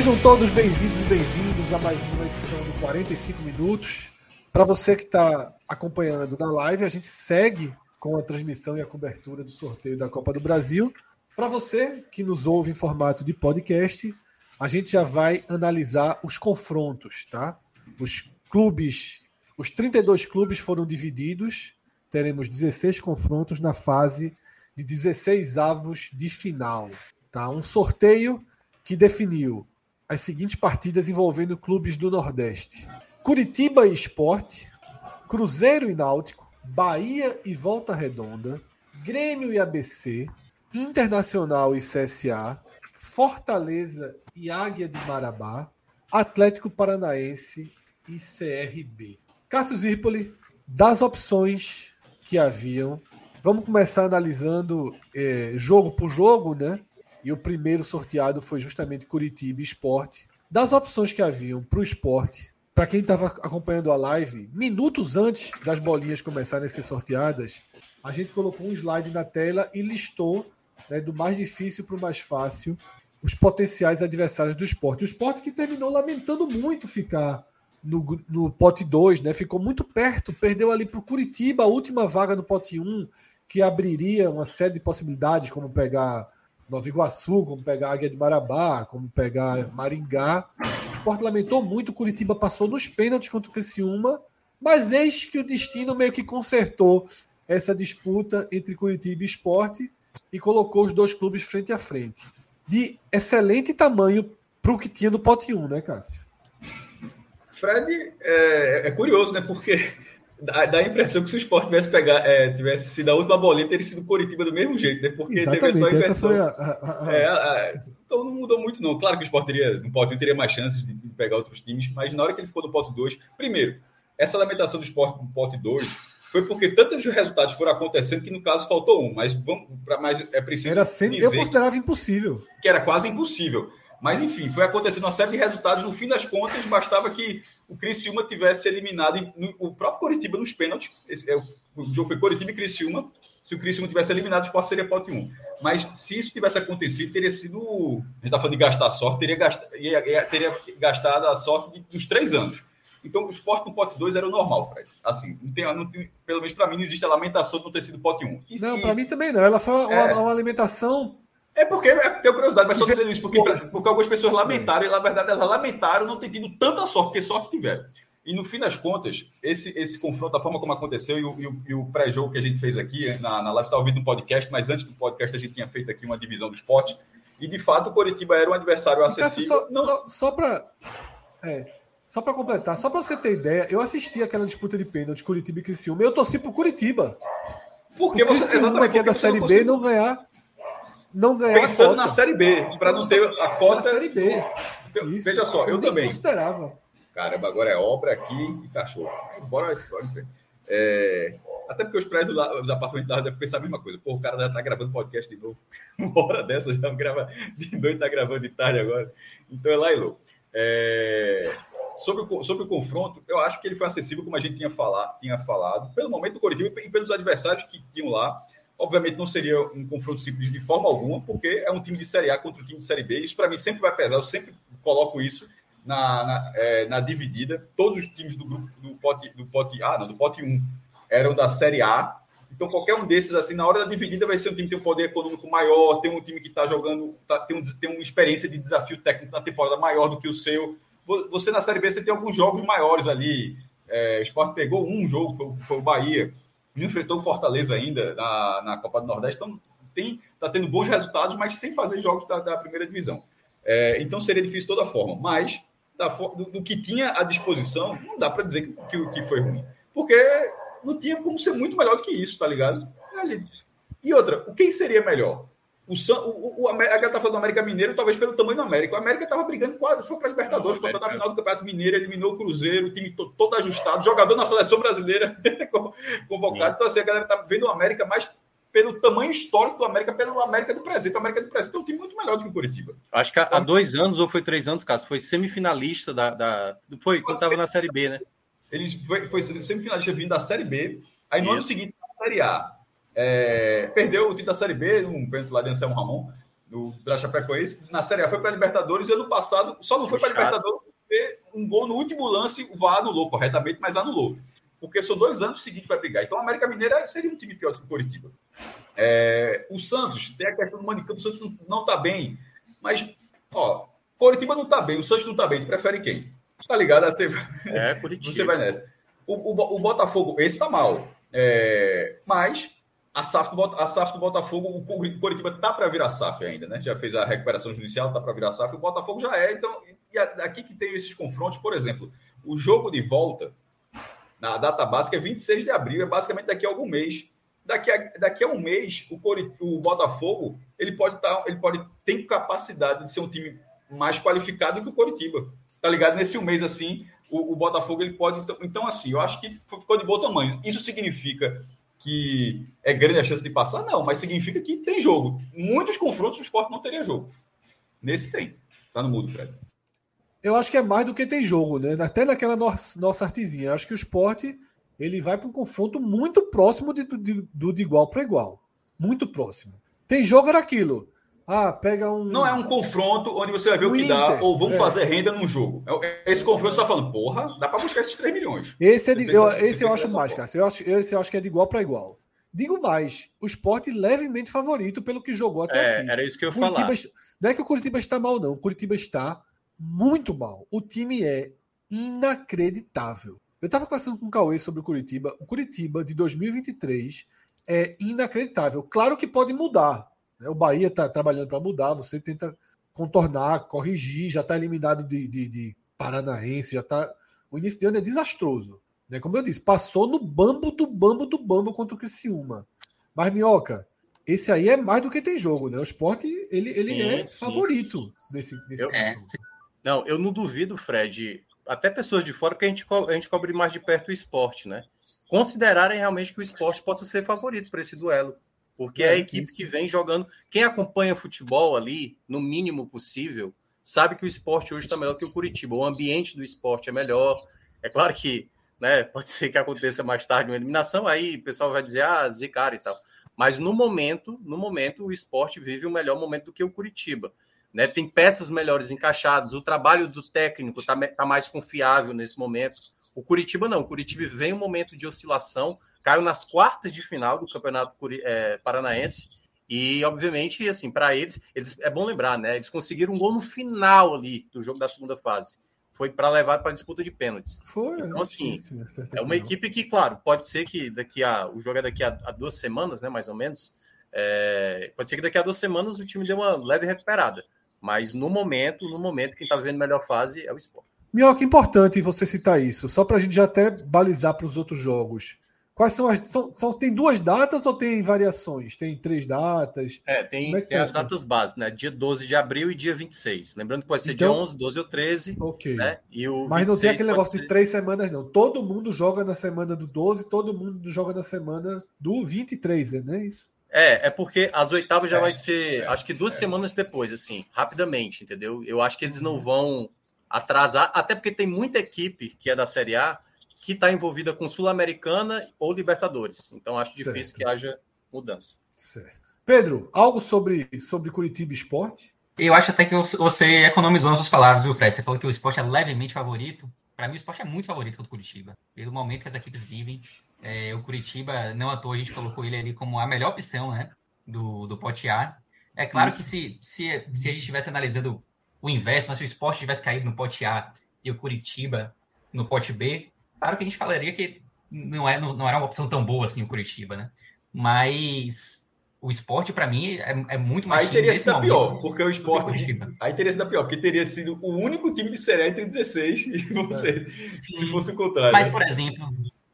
Sejam todos bem-vindos e bem-vindos a mais uma edição do 45 Minutos. Para você que está acompanhando na live, a gente segue com a transmissão e a cobertura do sorteio da Copa do Brasil. Para você que nos ouve em formato de podcast, a gente já vai analisar os confrontos, tá? Os clubes, os 32 clubes foram divididos, teremos 16 confrontos na fase de 16 avos de final, tá? Um sorteio que definiu as seguintes partidas envolvendo clubes do Nordeste: Curitiba e Esporte, Cruzeiro e Náutico, Bahia e Volta Redonda, Grêmio e ABC, Internacional e CSA, Fortaleza e Águia de Marabá, Atlético Paranaense e CRB. Cássio Zirpoli, das opções que haviam, vamos começar analisando eh, jogo por jogo, né? E o primeiro sorteado foi justamente Curitiba Esporte. Das opções que haviam para o esporte, para quem estava acompanhando a live, minutos antes das bolinhas começarem a ser sorteadas, a gente colocou um slide na tela e listou né, do mais difícil para o mais fácil os potenciais adversários do esporte. O esporte que terminou lamentando muito ficar no, no pote 2, né? ficou muito perto, perdeu ali para o Curitiba a última vaga no pote 1, um, que abriria uma série de possibilidades, como pegar Nova Iguaçu, como pegar Águia de Marabá, como pegar Maringá. O esporte lamentou muito, Curitiba passou nos pênaltis contra o Criciúma, mas eis que o destino meio que consertou essa disputa entre Curitiba e Esporte e colocou os dois clubes frente a frente. De excelente tamanho para o que tinha no pote 1, né, Cássio? Fred, é, é curioso, né? Porque Dá, dá a impressão que se o Sport tivesse, pegar, é, tivesse sido a última bolinha, teria sido Curitiba do mesmo jeito, né? Porque Exatamente, teve só a inversão. A, a, a... É, então não mudou muito, não. Claro que o Sport teria, no pote 1 teria mais chances de pegar outros times, mas na hora que ele ficou no pote 2, primeiro, essa lamentação do Sport no pote 2 foi porque tantos resultados foram acontecendo que no caso faltou um, mas vamos para mais é preciso era sempre, eu considerava impossível, que era quase impossível. Mas, enfim, foi acontecendo uma série de resultados. No fim das contas, bastava que o Criciúma tivesse eliminado o próprio Coritiba nos pênaltis. Esse, é, o jogo foi Coritiba e Criciúma. Se o Criciúma tivesse eliminado, o esporte seria pote 1. Mas se isso tivesse acontecido, teria sido. A gente está falando de gastar sorte, teria, gast, teria gastado a sorte dos três anos. Então, o esporte no pote 2 era o normal, Fred. Assim, não tem, não tem, pelo menos para mim, não existe a lamentação de não ter sido pote 1. E, não, para mim também não. Ela foi uma, é... uma, uma alimentação é porque, é, tenho curiosidade, mas só dizendo isso, porque, porque algumas pessoas lamentaram, e na verdade elas lamentaram não ter tido tanta sorte, porque sorte tiveram. E no fim das contas, esse, esse confronto, da forma como aconteceu, e o, e o, o pré-jogo que a gente fez aqui na, na live, está ouvindo no podcast, mas antes do podcast a gente tinha feito aqui uma divisão do esporte, e de fato o Coritiba era um adversário acessível. Só, não... só, só para. É, só para completar, só para você ter ideia, eu assisti aquela disputa de pênalti Curitiba e Criciúma, eu torci pro Curitiba. Porque você, exatamente, que é da Série B, não ganhar não ganhar Pensando na Série B, para não ter a cota. Na Série B. Isso. Veja só, eu, eu também. considerava. Caramba, agora é obra aqui e cachorro. Bora, bora em frente. É... Até porque os prédios lá, os apartamentos lá devem pensar a mesma coisa. Pô, o cara já tá gravando podcast de novo. Uma hora dessa já grava de noite, tá gravando de tarde agora. Então é lá e louco. É... Sobre, o, sobre o confronto, eu acho que ele foi acessível, como a gente tinha, falar, tinha falado, pelo momento do Coritiba e pelos adversários que tinham lá. Obviamente não seria um confronto simples de forma alguma, porque é um time de Série A contra um time de Série B. Isso para mim sempre vai pesar, eu sempre coloco isso na, na, é, na, dividida. Todos os times do grupo do pote, do pote A, não, do pote 1 eram da Série A. Então, qualquer um desses, assim, na hora da dividida, vai ser um time que tem um poder econômico maior, tem um time que está jogando, tá, tem, um, tem uma experiência de desafio técnico na temporada maior do que o seu. Você na Série B, você tem alguns jogos maiores ali. É, o Sport pegou um jogo, foi, foi o Bahia não enfrentou o Fortaleza ainda na, na Copa do Nordeste, então tem tá tendo bons resultados, mas sem fazer jogos da, da primeira divisão. É, então seria difícil de toda forma, mas da, do, do, que tinha à disposição, não dá para dizer que, que, que, foi ruim, porque não tinha como ser muito melhor do que isso, tá ligado? E outra, o quem seria melhor? O, o, o, a galera tá falando do América Mineiro, talvez pelo tamanho do América. O América estava brigando quase, foi para a Libertadores, contando a final do Campeonato Mineiro, eliminou o Cruzeiro, o time todo, todo ajustado, jogador na seleção brasileira convocado. Sim. Então, assim, a galera tá vendo o América mais pelo tamanho histórico do América, pelo América do presente. O América do presente é um time muito melhor do que o Curitiba. Acho que há, há dois anos, ou foi três anos, Cássio, foi semifinalista da. da foi quando estava na Série B, né? Ele foi, foi semifinalista vindo da Série B. Aí no Isso. ano seguinte, na Série A, é, perdeu o título da Série B, um pênalti lá de Anselmo Ramon, do Chapecoense. Na Série A foi para a Libertadores e ano passado só não foi para a Libertadores porque um gol no último lance o VAR anulou corretamente, mas anulou. Porque são dois anos seguidos para brigar. Então, a América Mineira seria um time pior do que o Coritiba. É, o Santos, tem a questão do Manicampo, o Santos não está bem. Mas, ó, Coritiba não está bem, o Santos não está bem. Tu prefere quem? Tá ligado? Você, é, Curitiba. Você vai nessa. O, o, o Botafogo, esse está mal. É, mas a SAF, do, a SAF do Botafogo, o Coritiba tá para virar SAF ainda, né? Já fez a recuperação judicial, tá para virar SAF. O Botafogo já é, então, e aqui que tem esses confrontos, por exemplo, o jogo de volta na data básica é 26 de abril, é basicamente daqui a algum mês. Daqui a, daqui a um mês, o, Corit, o Botafogo ele pode estar, tá, ele pode ter capacidade de ser um time mais qualificado que o Coritiba. Tá ligado? Nesse um mês assim, o, o Botafogo ele pode. Então, então, assim, eu acho que ficou de bom tamanho. Isso significa que é grande a chance de passar? Não, mas significa que tem jogo. Muitos confrontos o esporte não teria jogo. Nesse tem. Tá no mudo, Fred. Eu acho que é mais do que tem jogo, né? Até naquela nossa, artezinha. Eu acho que o esporte ele vai para um confronto muito próximo de, de, do de igual para igual. Muito próximo. Tem jogo era aquilo. Ah, pega um. Não é um confronto onde você vai ver o, o que Inter, dá, ou vamos é. fazer renda num jogo. É esse confronto você está falando, porra, dá para buscar esses 3 milhões. Esse, é de, eu, esse eu acho mais, cara. Eu acho, esse eu acho que é de igual para igual. Digo mais, o esporte levemente favorito pelo que jogou até é, aqui. Era isso que eu ia falar. Não é que o Curitiba está mal, não. O Curitiba está muito mal. O time é inacreditável. Eu estava conversando com o Cauê sobre o Curitiba. O Curitiba de 2023 é inacreditável. Claro que pode mudar. Né? O Bahia está trabalhando para mudar. Você tenta contornar, corrigir. Já está eliminado de, de, de, Paranaense. Já tá... O início de ano é desastroso. Né? Como eu disse, passou no bambo do bambo do bambo contra o Criciúma. Mas, Minhoca, esse aí é mais do que tem jogo, né? O esporte ele, ele sim, é sim. favorito nesse, nesse eu, é, não, eu não duvido, Fred, até pessoas de fora, que a gente, a gente cobre mais de perto o esporte, né? Considerarem realmente que o esporte possa ser favorito para esse duelo. Porque é, é a equipe isso. que vem jogando. Quem acompanha futebol ali, no mínimo possível, sabe que o esporte hoje está melhor que o Curitiba. O ambiente do esporte é melhor. É claro que né, pode ser que aconteça mais tarde uma eliminação, aí o pessoal vai dizer, ah, zicar e tal. Mas no momento, no momento, o esporte vive um melhor momento do que o Curitiba. Né? Tem peças melhores encaixadas, o trabalho do técnico está tá mais confiável nesse momento. O Curitiba não, o Curitiba vem um momento de oscilação, caiu nas quartas de final do Campeonato é, Paranaense. E, obviamente, assim, para eles, eles, é bom lembrar, né? Eles conseguiram um gol no final ali do jogo da segunda fase. Foi para levar para a disputa de pênaltis. Foi. Então, assim, é uma equipe que, claro, pode ser que daqui a. O jogo é daqui a, a duas semanas, né? Mais ou menos. É, pode ser que daqui a duas semanas o time dê uma leve recuperada. Mas no momento, no momento, quem está vivendo a melhor fase é o esporte. Minhoca, importante você citar isso, só para a gente já até balizar para os outros jogos. Quais são as. São, são, tem duas datas ou tem variações? Tem três datas? É, tem, é tem tá as datas básicas, né? Dia 12 de abril e dia 26. Lembrando que pode ser então, dia 11, 12 ou 13. Ok. Né? E o Mas não tem aquele negócio ser... de três semanas, não. Todo mundo joga na semana do 12, todo mundo joga na semana do 23, né? É isso? É, é porque as oitavas já é, vai ser, é, acho que duas é. semanas depois, assim, rapidamente, entendeu? Eu acho que eles não vão atrasar, até porque tem muita equipe que é da Série A que está envolvida com Sul-Americana ou Libertadores. Então acho certo. difícil que haja mudança. Certo. Pedro, algo sobre, sobre Curitiba Esporte? Eu acho até que você economizou as suas palavras, viu, Fred? Você falou que o esporte é levemente favorito. Para mim, o esporte é muito favorito do Curitiba. Pelo momento que as equipes vivem, é, o Curitiba, não à toa, a gente colocou ele ali como a melhor opção né, do, do pote A. É claro Isso. que se, se, se a gente estivesse analisando o inverso, né, se o esporte tivesse caído no pote A e o Curitiba no pote B, claro que a gente falaria que não, é, não, não era uma opção tão boa assim o Curitiba, né? Mas O esporte, para mim, é, é, muito mais. Aí teria sido pior, porque o esporte. Aí teria sido pior, porque teria sido o único time de Série entre 16 e você, se fosse o contrário. Mas, por exemplo,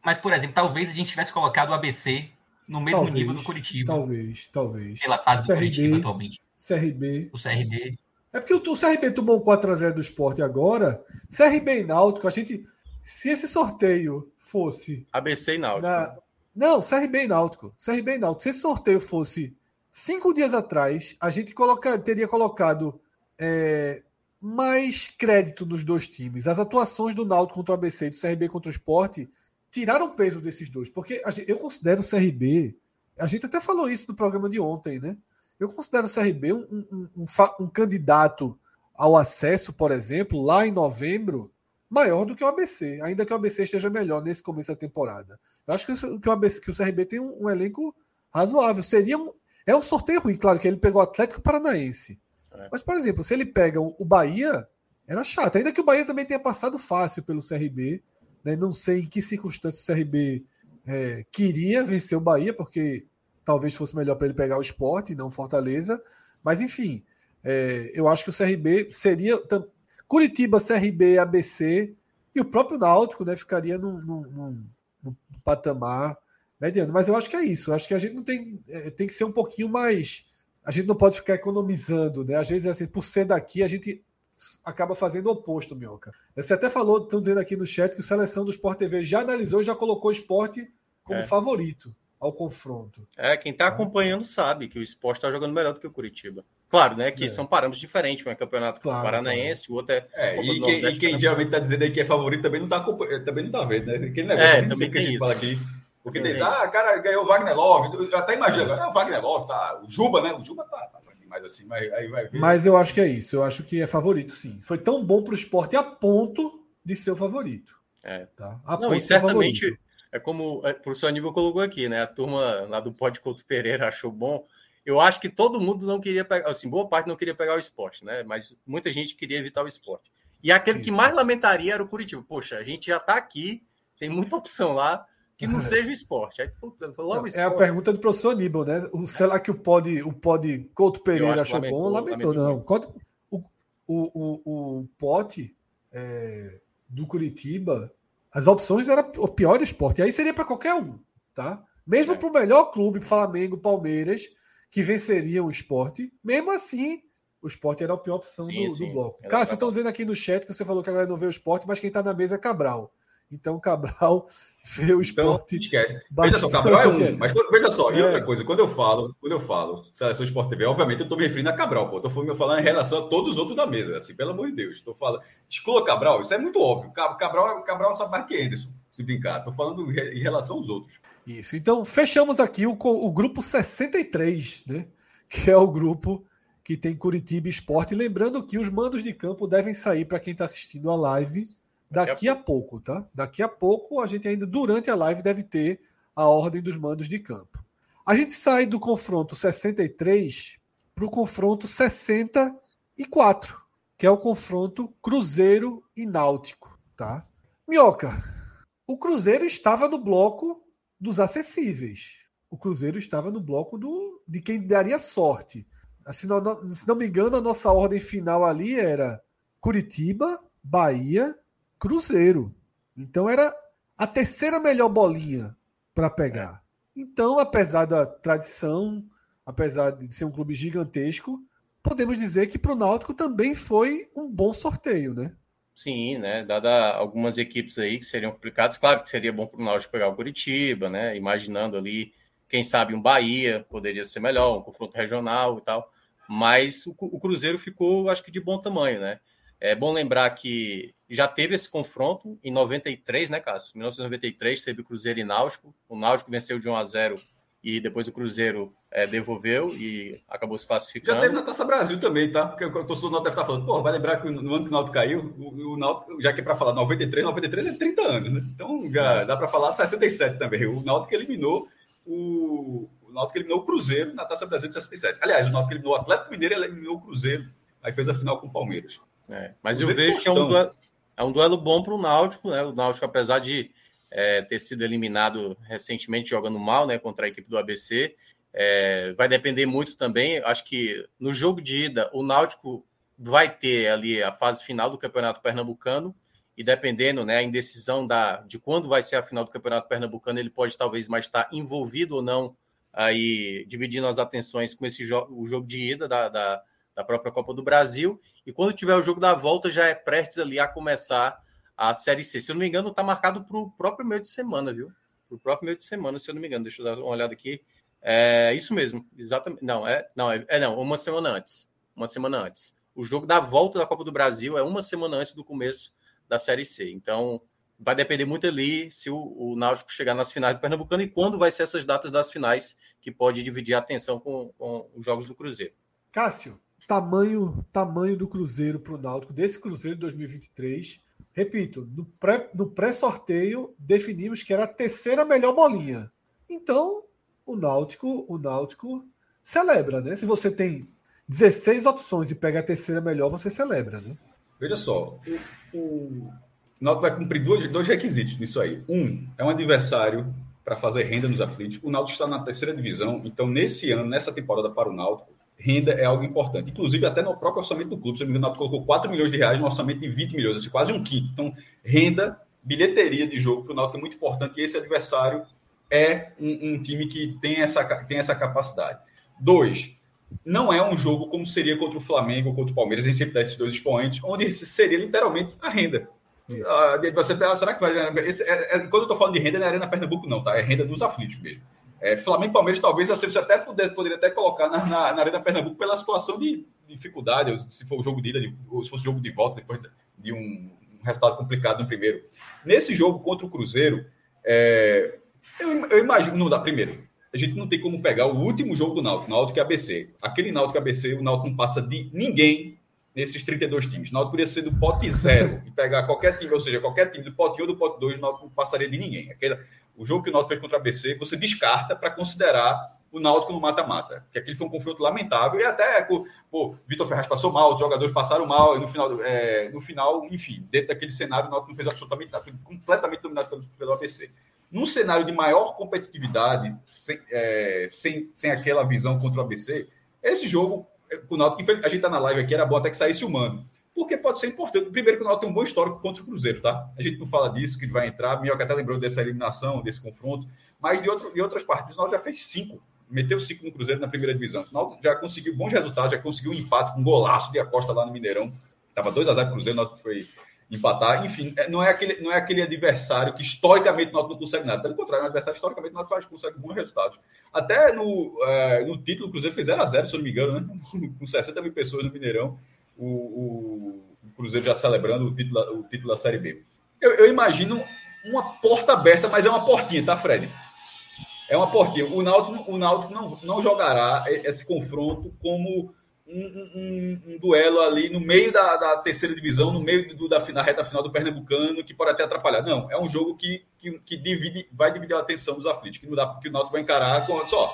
mas, por exemplo, talvez a gente tivesse colocado o ABC no mesmo talvez, nível do Curitiba. Talvez, talvez. Pela fase CRB, do Curitiba atualmente. CRB. O CRB. É porque o, o CRB tomou um 4x0 do esporte agora. CRB e Náutico, a gente. Se esse sorteio fosse. ABC e Náutico. Na, não, CRB e Náutico. CRB e Náutico. Se esse sorteio fosse cinco dias atrás, a gente coloca, teria colocado é, mais crédito nos dois times. As atuações do Náutico contra o ABC e do CRB contra o Esporte tiraram peso desses dois. Porque gente, eu considero o CRB. A gente até falou isso no programa de ontem, né? Eu considero o CRB um, um, um, um candidato ao acesso, por exemplo, lá em novembro, maior do que o ABC, ainda que o ABC esteja melhor nesse começo da temporada. Eu acho que, o, que, o, ABC, que o CRB tem um, um, elenco razoável. Seria um, é um sorteio ruim, claro, que ele pegou o Atlético Paranaense. É. Mas, por exemplo, se ele pega o, o, Bahia, era chato. Ainda que o Bahia também tenha passado fácil pelo CRB. Né? Não sei em que circunstâncias o CRB é, queria vencer o Bahia, porque talvez fosse melhor para ele pegar o esporte e não Fortaleza. Mas, enfim, é, eu acho que o CRB seria. Curitiba, CRB, ABC e o próprio Náutico né, ficaria num, num, num no patamar mediano. Mas eu acho que é isso. Eu acho que a gente não tem. É, tem que ser um pouquinho mais. A gente não pode ficar economizando, né? Às vezes, assim, por ser daqui, a gente acaba fazendo o oposto, Minhoca. Você até falou, estão dizendo aqui no chat, que o Seleção do Sport TV já analisou e já colocou o esporte como é. favorito ao confronto. É, quem está acompanhando sabe que o esporte está jogando melhor do que o Curitiba. Claro, né? Que é. são parâmetros diferentes. Um é campeonato claro, paranaense, claro. o outro é. é e, quem, e quem geralmente está dizendo aí que é favorito também não está também não tá vendo, né? Aquele negócio é, também que a gente isso. fala aqui. Porque diz, ah, cara, ganhou o Wagner Love. Eu até imagino, é. o Wagner Love, tá. O Juba, né? O Juba tá, tá mais assim, mas aí vai ver. Mas eu acho que é isso. Eu acho que é favorito, sim. Foi tão bom para o esporte a ponto de ser o favorito. É. Tá? A não, e certamente é como o professor Aníbal colocou aqui, né? A turma lá do Pod Couto Pereira achou bom. Eu acho que todo mundo não queria pegar, assim, boa parte não queria pegar o esporte, né? Mas muita gente queria evitar o esporte. E aquele que mais lamentaria era o Curitiba. Poxa, a gente já está aqui, tem muita opção lá que não seja o esporte. Aí, puta, logo esporte. É a pergunta do professor Aníbal, né? O, será que o Pod, o Pod Couto Pereira achou lamentou, bom? Lamentou, lamentou não. O, o, o, o Pote é, do Curitiba as opções eram o pior do esporte. E aí seria para qualquer um, tá? Mesmo é. para o melhor clube, Flamengo, Palmeiras, que venceriam o esporte, mesmo assim, o esporte era a pior opção sim, do, sim. do, bloco. Cássio, estão dizendo aqui no chat que você falou que a galera não vê o esporte, mas quem está na mesa é Cabral. Então, Cabral vê o então, esporte. Então, esquece. Veja só, Cabral é um. Mas veja só, e é. outra coisa, quando eu falo, quando eu falo Seleção Esporte TV, obviamente eu estou me referindo a Cabral, pô. Estou falando em relação a todos os outros da mesa, assim, pelo amor de Deus. Estou falando. Exclua Cabral, isso é muito óbvio. Cabral, Cabral sabe mais que Anderson, se brincar. Estou falando em relação aos outros. Isso. Então, fechamos aqui o, o grupo 63, né? Que é o grupo que tem Curitiba Esporte. Lembrando que os mandos de campo devem sair para quem está assistindo a live Daqui, a, pouco, tá? Daqui a pouco, a gente ainda, durante a live, deve ter a ordem dos mandos de campo. A gente sai do confronto 63 para o confronto 64, que é o confronto Cruzeiro e Náutico, tá? Minhoca, o Cruzeiro estava no bloco dos acessíveis. O Cruzeiro estava no bloco do, de quem daria sorte. Se não, se não me engano, a nossa ordem final ali era Curitiba, Bahia, Cruzeiro. Então era a terceira melhor bolinha para pegar. Então, apesar da tradição, apesar de ser um clube gigantesco, podemos dizer que para o Náutico também foi um bom sorteio, né? Sim, né? Dada algumas equipes aí que seriam complicadas, claro que seria bom para o Náutico pegar o Curitiba, né? Imaginando ali, quem sabe um Bahia poderia ser melhor, um confronto regional e tal. Mas o, o Cruzeiro ficou, acho que, de bom tamanho, né? É bom lembrar que já teve esse confronto em 93, né, Cássio? Em 1993 teve o Cruzeiro e Náutico. O Náutico venceu de 1 a 0 e depois o Cruzeiro é, devolveu e acabou se classificando. Já teve na Taça Brasil também, tá? Porque o torcedor do Náutico deve estar falando, pô, vai lembrar que no ano que o Náutico caiu, o, o Náutico, já que é para falar 93, 93 é 30 anos, né? Então já dá para falar 67 também. O Náutico eliminou o, o Náutico eliminou o Cruzeiro na Taça Brasil de 67. Aliás, o Náutico eliminou o Atlético Mineiro, eliminou o Cruzeiro, aí fez a final com o Palmeiras. É, mas eu vejo que é um, duelo, é um duelo bom para o Náutico, né? O Náutico, apesar de é, ter sido eliminado recentemente jogando mal, né, contra a equipe do ABC, É, vai depender muito também. Acho que no jogo de ida, o Náutico vai ter ali a fase final do Campeonato Pernambucano e dependendo, né, a indecisão da, de quando vai ser a final do Campeonato Pernambucano, ele pode talvez mais estar envolvido ou não aí dividindo as atenções com esse jo o jogo de ida da, da, da, própria Copa do Brasil. E quando tiver o jogo da volta, já é prestes ali a começar a Série C. Se eu não me engano, está marcado para o próprio meio de semana, viu? Para o próprio meio de semana, se eu não me engano. Deixa eu dar uma olhada aqui. É isso mesmo, exatamente. Não, é não, é, é não, uma semana antes. Uma semana antes. O jogo da volta da Copa do Brasil é uma semana antes do começo da Série C. Então, vai depender muito ali se o, o Náutico chegar nas finais do Pernambucano e quando vai ser essas datas das finais que pode dividir a atenção com, com os jogos do Cruzeiro. Cássio, tamanho tamanho do Cruzeiro para o Náutico, desse Cruzeiro de 2023. Repito, no pré, no pré-sorteio definimos que era a terceira melhor bolinha. Então, o Náutico, o Náutico celebra, né? Se você tem 16 opções e pega a terceira melhor, você celebra, né? Veja só, o, o Náutico vai cumprir dois, dois requisitos nisso aí. Um, é um adversário para fazer renda nos aflitos. O Náutico está na terceira divisão, então nesse ano, nessa temporada para o Náutico, renda é algo importante. Inclusive, até no próprio orçamento do clube, se não me engano, colocou 4 milhões de reais no orçamento de 20 milhões, assim, quase um quinto. Então, renda, bilheteria de jogo para o Náutico é muito importante e esse adversário é um, um time que tem essa, tem essa capacidade. Dois, não é um jogo como seria contra o Flamengo ou contra o Palmeiras, a gente sempre dá esses dois expoentes, onde seria literalmente a renda. Uh, você pensa, será que vai. Esse, é, é, quando eu estou falando de renda, não é Arena Pernambuco, não, tá? É renda dos aflitos mesmo. É, Flamengo e Palmeiras, talvez você até poder, poderia até colocar na, na, na, Arena Pernambuco pela situação de, dificuldade, se for o jogo de ida, ou se fosse jogo de volta, depois de um, um resultado complicado no primeiro. Nesse jogo contra o Cruzeiro, é, eu, eu imagino, não dá primeiro a gente não tem como pegar o último jogo do Náutico, Náutico e ABC. Aquele Náutico e ABC, o Náutico não passa de ninguém nesses 32 times. O Náutico poderia ser do pote zero e pegar qualquer time, ou seja, qualquer time do pote 1 ou do pote 2, o Náutico não passaria de ninguém. Aquele, o jogo que o Náutico fez contra a ABC, você descarta para considerar o Náutico no mata-mata. Porque aquele foi um confronto lamentável e até, pô, Vitor Ferraz passou mal, os jogadores passaram mal, e no final, é, no final enfim, dentro daquele cenário, o Náutico não fez absolutamente nada, foi completamente dominado pelo, pelo ABC num cenário de maior competitividade, sem, é, sem, sem aquela visão contra o ABC, esse jogo, o Náutico, a gente está na live aqui, era bom até que saísse humano. Porque pode ser importante. Primeiro que o Náutico tem um bom histórico contra o Cruzeiro, tá? A gente não fala disso, que vai entrar. Minhoca até lembrou dessa eliminação, desse confronto. Mas de, outro, de outras partidas, o Náutico já fez cinco. Meteu cinco no Cruzeiro na primeira divisão. O Náutico já conseguiu bons resultados, já conseguiu um empate com um golaço de Acosta lá no Mineirão. Tava 2 a 0 pro Cruzeiro, o Náutico foi empatar. Enfim, é, não é aquele, não é aquele adversário que historicamente o não consegue nada. Pelo contrário, é um adversário historicamente o faz, consegue bons resultados. Até no, é, no título, o Cruzeiro fez 0 a 0 se eu não me engano, né? com 60 mil pessoas no Mineirão. O, o, Cruzeiro já celebrando o título, o título da Série B. Eu, eu, imagino uma porta aberta, mas é uma portinha, tá, Fred? É uma portinha. O Náutico, o Náutico não, não jogará esse confronto como um, um, um, duelo ali no meio da, da, terceira divisão, no meio do, da, da reta final do Pernambucano, que pode até atrapalhar. Não, é um jogo que, que, que divide, vai dividir a atenção dos aflitos, que não dá porque o Náutico vai encarar com. Só,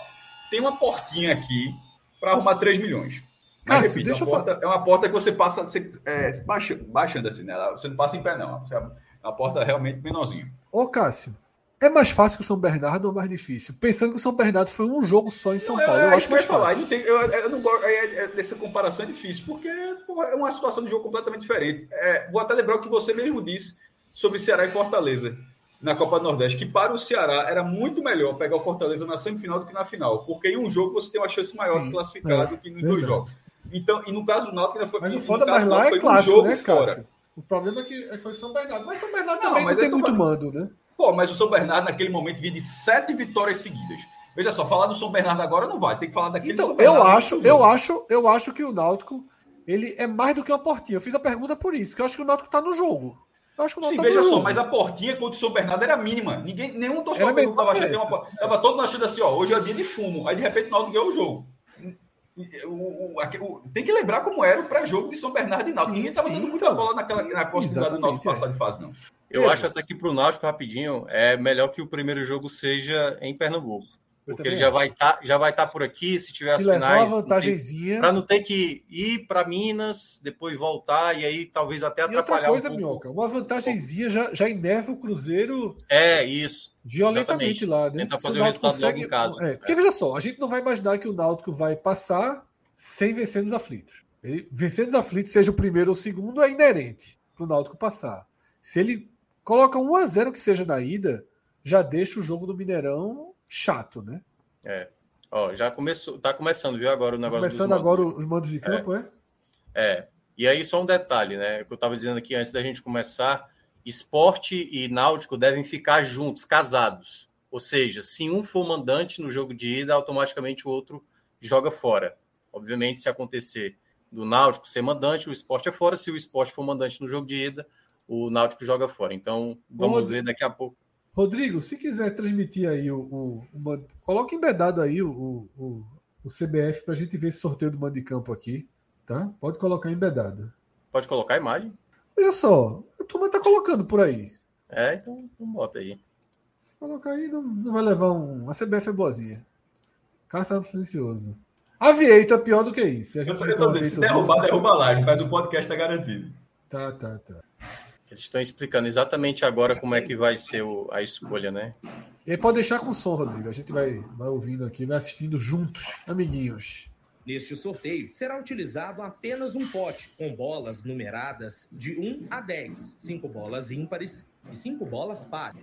tem uma portinha aqui para arrumar 3 milhões. Mas, Cássio, repito, deixa é, uma porta, é uma porta que você passa você, é, baixa, baixando assim, né? Você não passa em pé, não. É uma porta realmente menorzinha. Ô, Cássio, é mais fácil que o São Bernardo ou mais difícil? Pensando que o São Bernardo foi um jogo só em São Paulo. Eu, eu acho mais falar. Não tem, eu, eu, não gosto. É, é, dessa comparação é difícil, porque porra, é uma situação de jogo completamente diferente. É, vou até lembrar o que você mesmo disse sobre Ceará e Fortaleza na Copa do Nordeste, que para o Ceará era muito melhor pegar o Fortaleza na semifinal do que na final, porque em um jogo você tem uma chance maior Sim, de classificar é, do que nos dois jogos. Então, e no caso do Náutico ainda foi. Mas o foda mais lá é clássico, né, Cássio? O problema é que foi São Bernardo. Mas São Bernardo não, também não tem muito mando, né? Pô, mas o São Bernardo naquele momento vinha de sete vitórias seguidas. Veja só, falar do São Bernardo agora não vai, tem que falar daquele então, Eu acho, eu acho, eu acho que o Náutico ele é mais do que uma portinha. Eu fiz a pergunta por isso, que eu acho que o Náutico está no jogo. Eu acho que o Sim, tá veja só, jogo. mas a portinha contra o São Bernardo era mínima. Ninguém, nenhum torcedor estava achando uma Tava todo achando assim, ó, hoje é dia de fumo. Aí de repente o Náutico ganhou o jogo. O, o, o, tem que lembrar como era o pré-jogo de São Bernardo e Náutico. Ninguém estava dando muita então, bola naquela, na possibilidade do Náutico passar de fase, não. Eu acho até que para o Náutico, rapidinho, é melhor que o primeiro jogo seja em Pernambuco. Porque ele já vai, tá, já vai estar tá por aqui, se tiver se as finais. Para não ter que ir para Minas, depois voltar, e aí talvez até atrapalhar e outra coisa, um Minhoca, uma vantagemzinha já, já ineva o Cruzeiro. É, isso. Violentamente exatamente. lá, né? Tentar fazer o, o resultado consegue... logo em casa. É, porque é. veja só, a gente não vai imaginar que o Náutico vai passar sem vencer nos aflitos. Ele, vencer nos aflitos, seja o primeiro ou o segundo, é inerente para o Náutico passar. Se ele coloca 1 a 0 que seja na ida, já deixa o jogo do Mineirão chato, né? É. Ó, já começou, tá começando, viu, agora o negócio Começando agora os mandos de campo, é? é? É. E aí, só um detalhe, né? Que eu estava dizendo aqui antes da gente começar: esporte e náutico devem ficar juntos, casados. Ou seja, se um for mandante no jogo de ida, automaticamente o outro joga fora. Obviamente, se acontecer do Náutico ser mandante, o esporte é fora. Se o esporte for mandante no jogo de ida, o Náutico joga fora. Então, vamos ver daqui a pouco. Rodrigo, se quiser transmitir aí o. o uma, coloque embedado aí o, o, o CBF para a gente ver esse sorteio do mando de campo aqui. Tá? Pode colocar embedado. Pode colocar a imagem? Olha só, a turma tá colocando por aí. É, então, então bota aí. Colocar aí, não, não vai levar um. A CBF é boazinha. Caça silencioso. Aviator é pior do que isso. eu tô, eu tô dizendo, se derrubar, derruba a live, mas o podcast tá garantido. Tá, tá, tá. Eles estão explicando exatamente agora como é que vai ser o, a escolha, né? E aí pode deixar com som, Rodrigo. A gente vai, vai ouvindo aqui, vai assistindo juntos, amiguinhos. Neste sorteio, será utilizado apenas um pote com bolas numeradas de 1 a 10, 5 bolas ímpares e 5 bolas pares.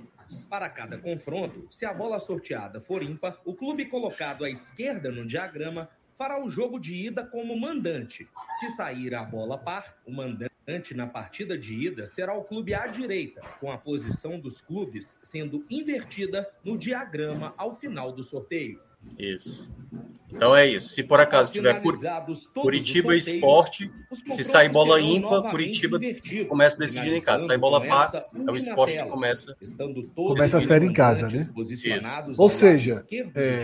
Para cada confronto, se a bola sorteada for ímpar, o clube colocado à esquerda no diagrama fará o jogo de ida como mandante. Se sair a bola par, o mandante na partida de ida será o clube à direita, com a posição dos clubes sendo invertida no diagrama ao final do sorteio. Isso. Então é isso. Se por acaso tiver Curitiba Esporte, se sair bola ímpar, Curitiba começa decidindo em casa. Se sair bola par, é o esporte que começa. Começa a série em casa, né? Ou seja, é...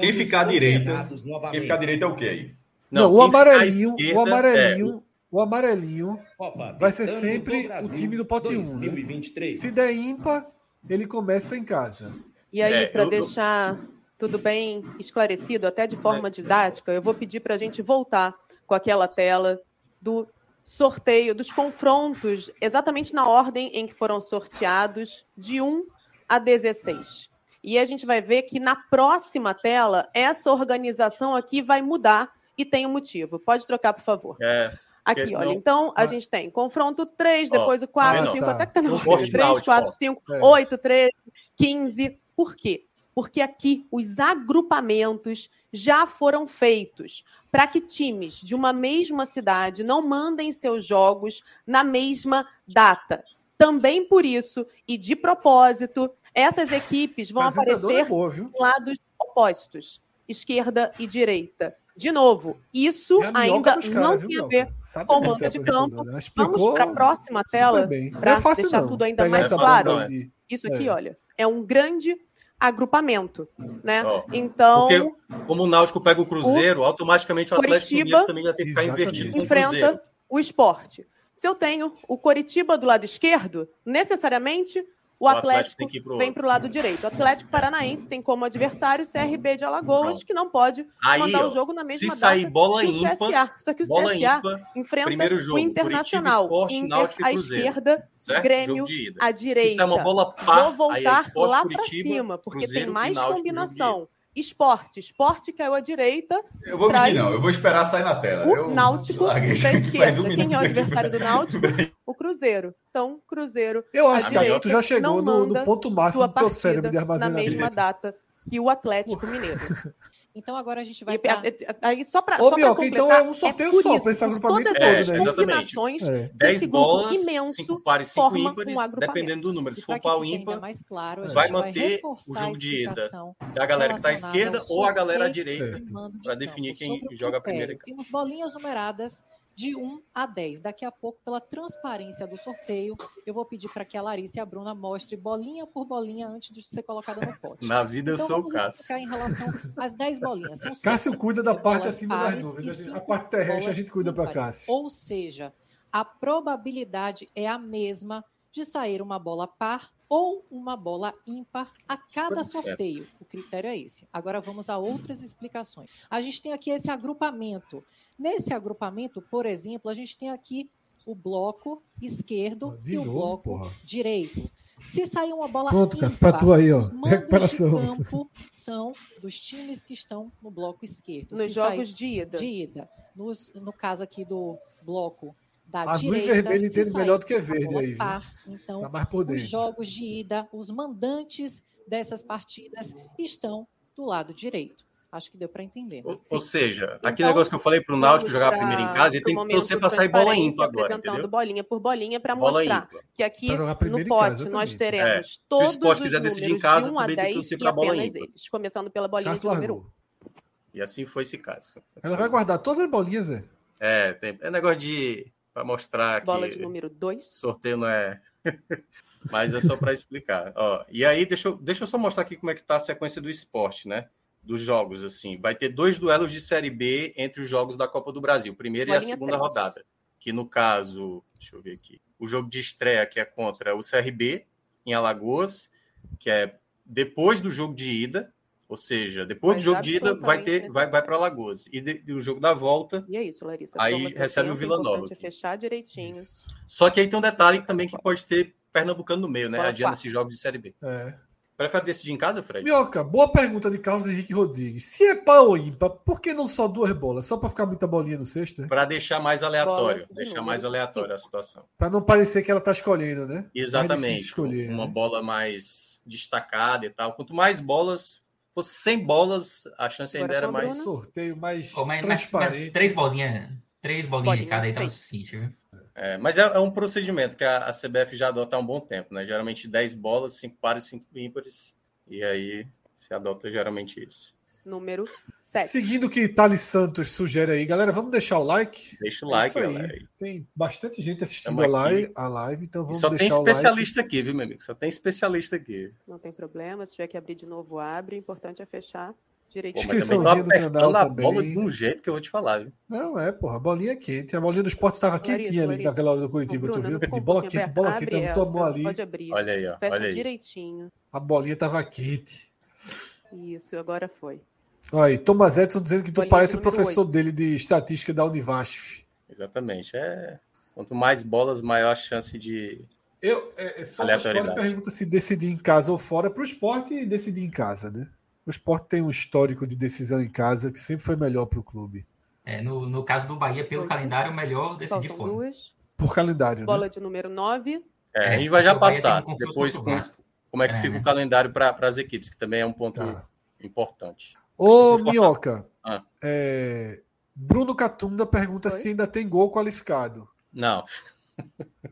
quem ficar à direita, quem ficar à direita é o quê aí? Não, Não o amarelinho, o amarelinho, é, o amarelinho Opa, vai ser sempre o time do pote 1. Né? Se der ímpar, ele começa em casa. E aí, é, para deixar tudo bem esclarecido, até de forma didática, eu vou pedir para a gente voltar com aquela tela do sorteio, dos confrontos, exatamente na ordem em que foram sorteados, de 1 a 16. E a gente vai ver que na próxima tela, essa organização aqui vai mudar e tem um motivo. Pode trocar, por favor. É. Aqui, olha. Não... Então, a gente tem confronto 3, depois o 4, 5, tá. até que tá no 3, 4, 5, 8, 13, 15. Por quê? Porque aqui os agrupamentos já foram feitos para que times de uma mesma cidade não mandem seus jogos na mesma data. Também por isso, e de propósito, essas equipes vão aparecer é boa, lados opostos, esquerda e direita. De novo, isso é ainda não tem a ver com o mando de campo. Vamos para a próxima tela para é deixar não. tudo ainda mais claro. Isso aqui, é. olha, é um grande agrupamento, né? Oh. Então, Porque como o Náutico pega o Cruzeiro, o automaticamente o Atlético Mineiro também vai ter que ficar invertido. Enfrenta o esporte. Se eu tenho o Coritiba do lado esquerdo, necessariamente o, o Atlético, Atlético vem para o lado direito. O Atlético Paranaense tem como adversário o CRB de Alagoas, que não pode Aí, mandar ó, o jogo na mesma se sair bola ímpar, CSA. Só que o CSA ímpar, enfrenta jogo, o Internacional. Esporte, Inter à esquerda, certo? Grêmio à direita. Se uma bola par, Vou voltar é lá para cima, porque Cruzeiro, tem mais combinação. Esporte. Esporte caiu à direita. Eu vou traz... não. Eu vou esperar sair na tela. O eu... Náutico para a esquerda. Um Quem é o adversário do Náutico? o Cruzeiro. Então, Cruzeiro. Eu acho que tu já chegou no, no, ponto máximo do teu cérebro de armazenamento. Na mesma data que o Atlético Mineiro. Então agora a gente vai para aí só para só completar, então é um sorteio é só para esse agrupamento todo, né? Todas as combinações, é. 10 bolas, 5 pares, 5 ímpares, um dependendo do número. Se for pau ímpar, mais claro, vai manter o jogo de ida da galera que está à esquerda ou a galera à direita para definir quem joga a primeira. Temos bolinhas numeradas de 1 a 10. Daqui a pouco, pela transparência do sorteio, eu vou pedir para que a Larissa e a Bruna mostrem bolinha por bolinha antes de ser colocada no pote. Na vida então, eu sou o Cássio. em relação às 10 bolinhas. São Cássio cuida da parte acima das dúvidas. A parte terrestre a gente cuida para Cássio. Ou seja, a probabilidade é a mesma de sair uma bola par ou uma bola ímpar a cada sorteio. O critério é esse. Agora vamos a outras explicações. A gente tem aqui esse agrupamento. Nesse agrupamento, por exemplo, a gente tem aqui o bloco esquerdo e o novo, bloco porra. direito. Se sair uma bola Pronto, ímpar, para tu aí, ó. Recuperação. de campo são dos times que estão no bloco esquerdo. Nos Se jogos de ida. De ida. Nos, no caso aqui do bloco da Azul direita. e vermelho entende melhor do que verde aí. Par, então, tá mais por os jogos de ida, os mandantes dessas partidas estão do lado direito. Acho que deu para entender. Ou, ou, seja, então, aquele negócio que eu falei para o Náutico jogar pra, primeiro em casa, ele tem que torcer para sair bola ímpar agora. Apresentando bolinha por bolinha para mostrar ímpar. que aqui no pote nós teremos é. todos Se o os quiser decidir em casa, de 1 a 10 e apenas eles. Começando pela bolinha de número 1. E assim foi esse caso. Ela vai guardar todas as bolinhas, Zé? É, tem, é negócio de para mostrar Bola de número 2. Sorteio não é. Mas é só para explicar. Ó, e aí, deixa eu, deixa eu só mostrar aqui como é que tá a sequência do esporte, né? Dos jogos, assim. Vai ter dois duelos de Série B entre os jogos da Copa do Brasil, primeira Bolinha e a segunda 3. rodada. Que no caso, deixa eu ver aqui. O jogo de estreia que é contra o CRB, em Alagoas, que é depois do jogo de ida, ou seja, depois Mas do jogo de ida, vai ter, vai, vai para Alagoas. E, de, e, o jogo da volta. E é isso, Larissa. Aí recebe o Vila Nova. fechar direitinho. Só que aí tem um detalhe também que pode ter Pernambucano no meio, né? Adiando esses jogos de Série B. É. Prefere decidir em casa, Fred? Mioca, boa pergunta de Carlos Henrique Rodrigues. Se é pau ou ímpar, por que não só duas bolas? Só para ficar muita bolinha no sexto? Para deixar mais aleatório. deixar mais aleatório a situação. Para não parecer que ela tá escolhendo, né? Exatamente. Escolher, uma né? bola mais destacada e tal. Quanto mais bolas, fosse sem bolas, a chance ainda era mais. Sorteio mais oh, mas, transparente. Mas, três bolinhas, três bolinhas de cada aí tá o suficiente, viu? É, mas é, é, um procedimento que a, a, CBF já adota há um bom tempo, né? Geralmente 10 bolas, 5 pares, 5 ímpares. E aí se adota geralmente isso número 7. Seguindo o que Thales Santos sugere aí, galera, vamos deixar o like. Deixa o like, é galera. Tem bastante gente assistindo a live, a live, então vamos só deixar tem especialista like. aqui, viu, meu amigo? Só tem especialista aqui. Não tem problema, se tiver que abrir de novo, abre. O importante é fechar direitinho. Inscriçãozinha do canal a também. bola de um jeito que eu vou te falar, viu? Não, é, porra, a bolinha quente. A bolinha do esporte estava quentinha ali naquela hora do Curitiba, tu viu? De bola quente, bola quente, ela tomou ali. Pode abrir. Olha aí, ó. Fecha olha aí. direitinho. A bolinha estava quente. Isso, agora foi. Aí, Thomas Edson dizendo que tu parece o professor 8. dele de estatística da Univasf. Exatamente. É... Quanto mais bolas, maior a chance de. Eu, é, é só a pergunta se decidir em casa ou fora. Para o esporte, decidir em casa, né? O esporte tem um histórico de decisão em casa que sempre foi melhor para o clube. É, no, no caso do Bahia, pelo calendário, melhor decidir fora. Duas. Por calendário. Bola né? de número 9. É, a gente vai já passar. Um Depois, com, como é que é, fica né? o calendário para as equipes, que também é um ponto tá. importante. Ô, Minhoca, ah. é... Bruno Catunda pergunta Oi? se ainda tem gol qualificado. Não.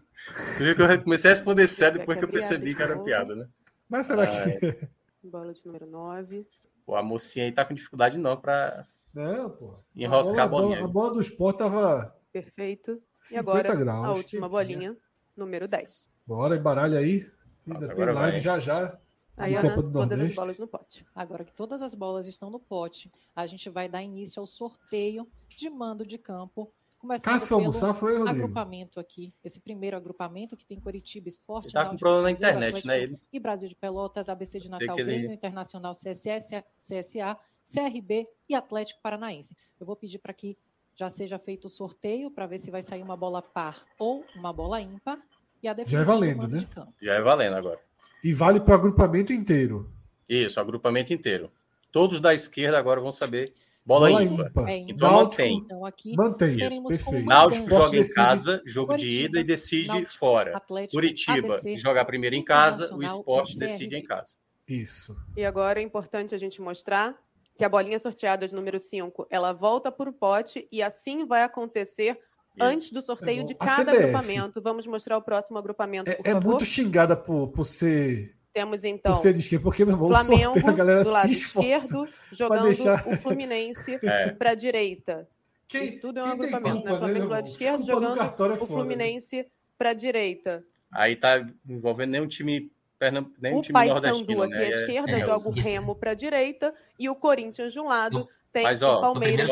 Eu comecei a responder sério depois que eu percebi que era piada, né? Mas será ah, que. É. Bola de número 9. Pô, a mocinha aí tá com dificuldade não pra. Não, pô. Enroscar a, bola, a bolinha. A bola do esporte tava. Perfeito. E agora graus, a última bolinha, número 10. Bora, embaralha aí. Ainda tem live vai. já já. Aí, Ana, todas as bolas no pote. Agora que todas as bolas estão no pote, a gente vai dar início ao sorteio de mando de campo. Começando Cássio pelo almoçar, foi, Rodrigo. agrupamento aqui. Esse primeiro agrupamento que tem Curitiba Esporte. Tá com problema na internet, né? Ele. E Brasil de Pelotas, ABC de Natal, Grêmio Internacional, CSS, CSA, CRB e Atlético Paranaense. Eu vou pedir para que já seja feito o sorteio para ver se vai sair uma bola par ou uma bola ímpar. E a definição Já é valendo, né? De Já é valendo agora. E vale para o agrupamento inteiro. Isso, agrupamento inteiro. Todos da esquerda agora vão saber bola, bola ímpar. ímpar. É, então Náutico, mantém. Então aqui mantém. Isso, perfeito. Náutico joga em casa, jogo Curitiba, de ida e decide Náutico, fora. Atlético, Curitiba ABC, joga primeiro em casa, o esporte decide em casa. Isso. E agora é importante a gente mostrar que a bolinha sorteada de número 5, ela volta para o pote e assim vai acontecer antes do sorteio de cada agrupamento. Vamos mostrar o próximo agrupamento, é, é, muito xingada por, por ser. Temos então por ser de esquerda, porque, meu irmão, Flamengo sorteio, do lado esquerdo jogando deixar... o Fluminense é. para a direita. Quem, Isso tudo é um agrupamento, culpa, né? Flamengo do lado esquerdo jogando é o Fluminense para a direita. Aí tá envolvendo nenhum time Pernamb... nem o time Paysandu aqui né? à é esquerda é, joga o Remo para a direita e o Corinthians de um lado tem Mas, ó, o Palmeiras.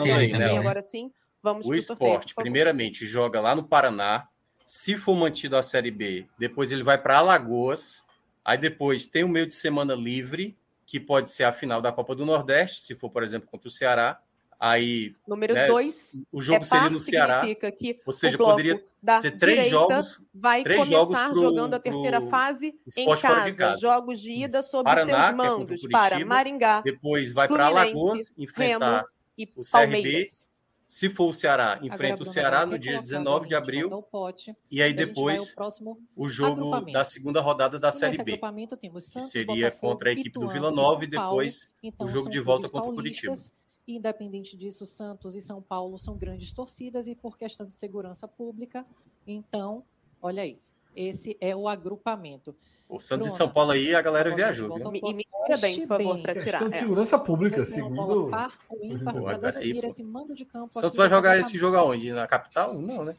Aí, né? Agora sim, Vamos o esporte, primeiramente, joga lá no Paraná. Se for mantido a Série B, depois ele vai para Alagoas. Aí depois tem o meio de semana livre, que pode ser a final da Copa do Nordeste, se for, por exemplo, contra o Ceará. Aí. Número 2. Né, o jogo é seria no Ceará. Que ou seja, poderia ser três jogos. Vai três começar jogos pro, jogando a terceira fase em casa, casa, Jogos de ida sob Paraná, seus é mandos para Maringá. Depois vai para Alagoas enfrentar Remo e o CRB. Palmeiras. Se for o Ceará, enfrenta Agora, o Ceará no dia colocar 19 de abril. o pote, E aí depois próximo o jogo da segunda rodada da Nesse Série B. temos Que Santos, seria Botafogo, contra a equipe do Vila e Nova e depois Então, o jogo de volta contra o Curitiba. e, Independente disso, Santos e São Paulo são grandes torcidas e por questão de segurança pública, então, olha aí, esse é o agrupamento. O Santos e Bruno, São Paulo aí, a galera viajou, volta E me tira bem, por favor, para Questão tirar. de É. segurança pública, Vocês terão bola segundo. par ímpar aí, pô. esse mando de campo. O Santos vai jogar esse jogo aonde? Na capital? Não, né?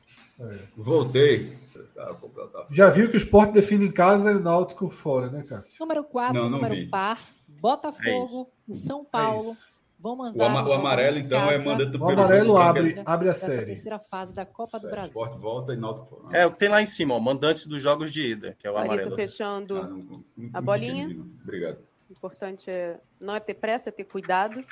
Voltei. Tá, tá, Já viu que o esporte define em casa e o Náutico fora, né, Cássio? Número 4, Não, não número vi. par, Botafogo e São Paulo Vão O, mandar. ama- os o amarelo, então, é mandando O amarelo abre, da- abre a série. terceira fase da Copa do Brasil. Esporte volta e Náutico fora. É, tem lá em cima, ó, mandantes dos jogos de ida, que é o Larissa amarelo. fechando. Ah, não- não- não A bolinha? entendi. Obrigado. O importante é não é ter pressa, é ter cuidado.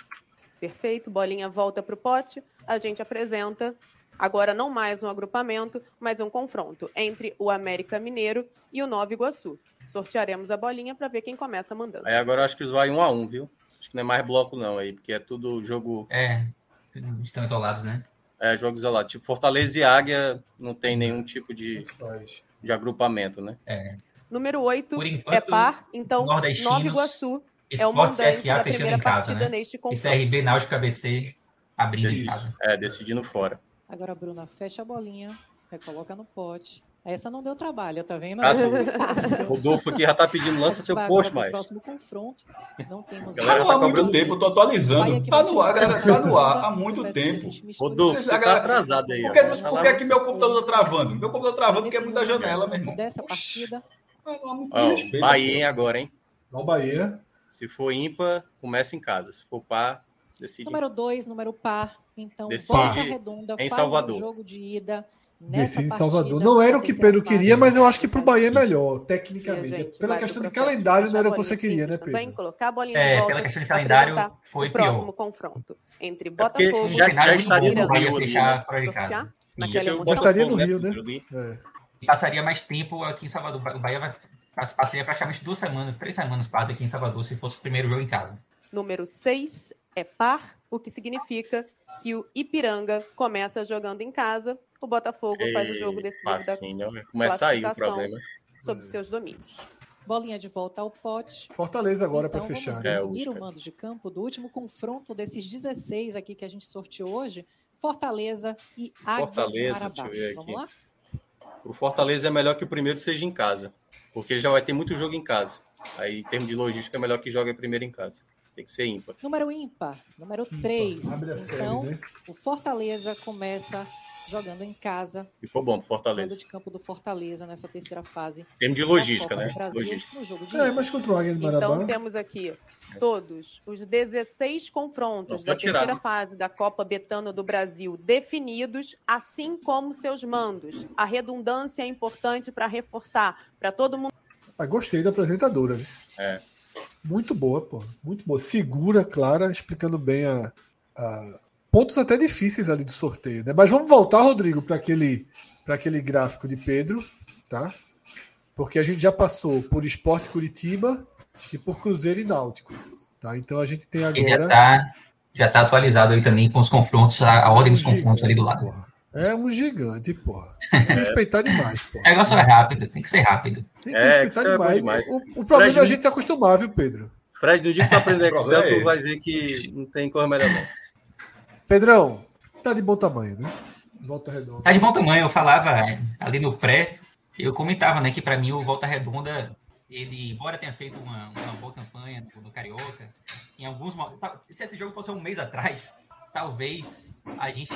Perfeito. Bolinha volta para o pote. A gente apresenta agora não mais um agrupamento, mas um confronto entre o América Mineiro e o Nova Iguaçu. Sortearemos a bolinha para ver quem começa mandando. Aí agora eu acho que vai um a um, viu? Acho que não é mais bloco não aí, porque é tudo jogo, É, estão isolados, né? é jogo isolado. Tipo, Fortaleza e Águia não tem nenhum tipo de, de agrupamento, né? É. Número 8 Por é enquanto, par, então Nova Iguaçu é o mandante CSA da fechando primeira em casa, partida né? neste E confronto. CRB Náutico ABC abrindo em casa. é, decidindo fora. Agora a Bruna fecha a bolinha, recoloca no pote. Essa não deu trabalho, tá vendo? Cássio. Rodolfo aqui já tá pedindo lança vai post mais. próximo confronto. Não temos Galera, Tá no tá há muito tempo, eu tô atualizando. Tá no ar, galera, tá no ar há muito tempo. Rodolfo, você tá atrasado aí. Por que, Tá por que que meu computador tá travando? Meu computador tá travando porque é muita janela, meu irmão. Dessa partida, Bahia, agora, hein? Ó, o Bahia. Se for ímpar, começa em casa. Se for par, decide. número 2, número par. Então, Decide Volta Redonda em faz Salvador. um jogo de ida nessa Decide em Salvador. Não era o que Pedro queria, mas eu acho que pro Bahia é melhor, E a tecnicamente. gente Pela questão de calendário, não era o que você queria, né, simples também, Pedro? Colocar a bolinha de É, volta, pela questão de calendário, foi o próximo pior. confronto entre porque Botafogo já- e já cenário estaria no Rio Bahia fechar né? fora de casa. No né, Rio, né? Pedro. É. E passaria mais tempo aqui em Salvador. O Bahia vai passaria praticamente duas semanas, três semanas quase aqui em Salvador, se fosse o primeiro jogo em casa. Número 6 é par, o que significa que o Ipiranga começa jogando em casa, o Botafogo faz o jogo decisivo da Facinho, vai começar aí o classificação. problema. sob seus domínios. Bolinha de volta ao pote. Fortaleza agora então, para fechar. Vamos né? É, o- mando de campo do último confronto desses 16 aqui que a gente sorteou hoje. Fortaleza e Águia Fortaleza, de deixa eu ver Vamos aqui. lá? O Fortaleza é melhor que o primeiro seja em casa, porque ele já vai ter muito jogo em casa. Aí, em termos de logística, é melhor que jogue primeiro em casa. Tem que ser ímpar. Número ímpar, número 3. Abre a série, Então, né? o Fortaleza começa jogando em casa, Ficou bom pro Fortaleza. de campo do Fortaleza nessa terceira fase. Em termos de logística, né? Brasil, Logística. no jogo de É, mas contra o Águia de Marabá. Então temos aqui todos os 16 confrontos Não, da tirado. terceira fase da Copa Betano do Brasil definidos, assim como seus mandos. A redundância é importante para reforçar, para todo mundo Ah, gostei da apresentadora. viu? É. Muito boa, pô. Muito boa. Segura, clara, explicando bem a, a- pontos até difíceis ali do sorteio, né? Mas vamos voltar, Rodrigo, para aquele para aquele gráfico de Pedro, tá? Porque a gente já passou por Esporte Curitiba e por Cruzeiro e Náutico, tá? Então a gente tem E já agora tá, já tá atualizado aí também com os confrontos, a, a ordem dos confrontos ali do lado. porra. É um gigante, porra. Tem que respeitar demais, O porra. negócio é rápido, tem que ser rápido. Tem que É, respeitar que isso é bom demais. demais. O, o problema é a Fred, gente se acostumar, viu, Pedro? Fred, no dia que tu aprender O Excel, é tu vai ver que não tem coisa melhor não. Pedrão, tá de bom tamanho, né? Volta redonda. Tá de bom tamanho, eu falava é, ali no pré, eu comentava, né, que para mim o Volta Redonda, ele, embora tenha feito uma, uma boa campanha no, no Carioca, em alguns mo- ta- se esse jogo fosse um mês atrás, talvez a gente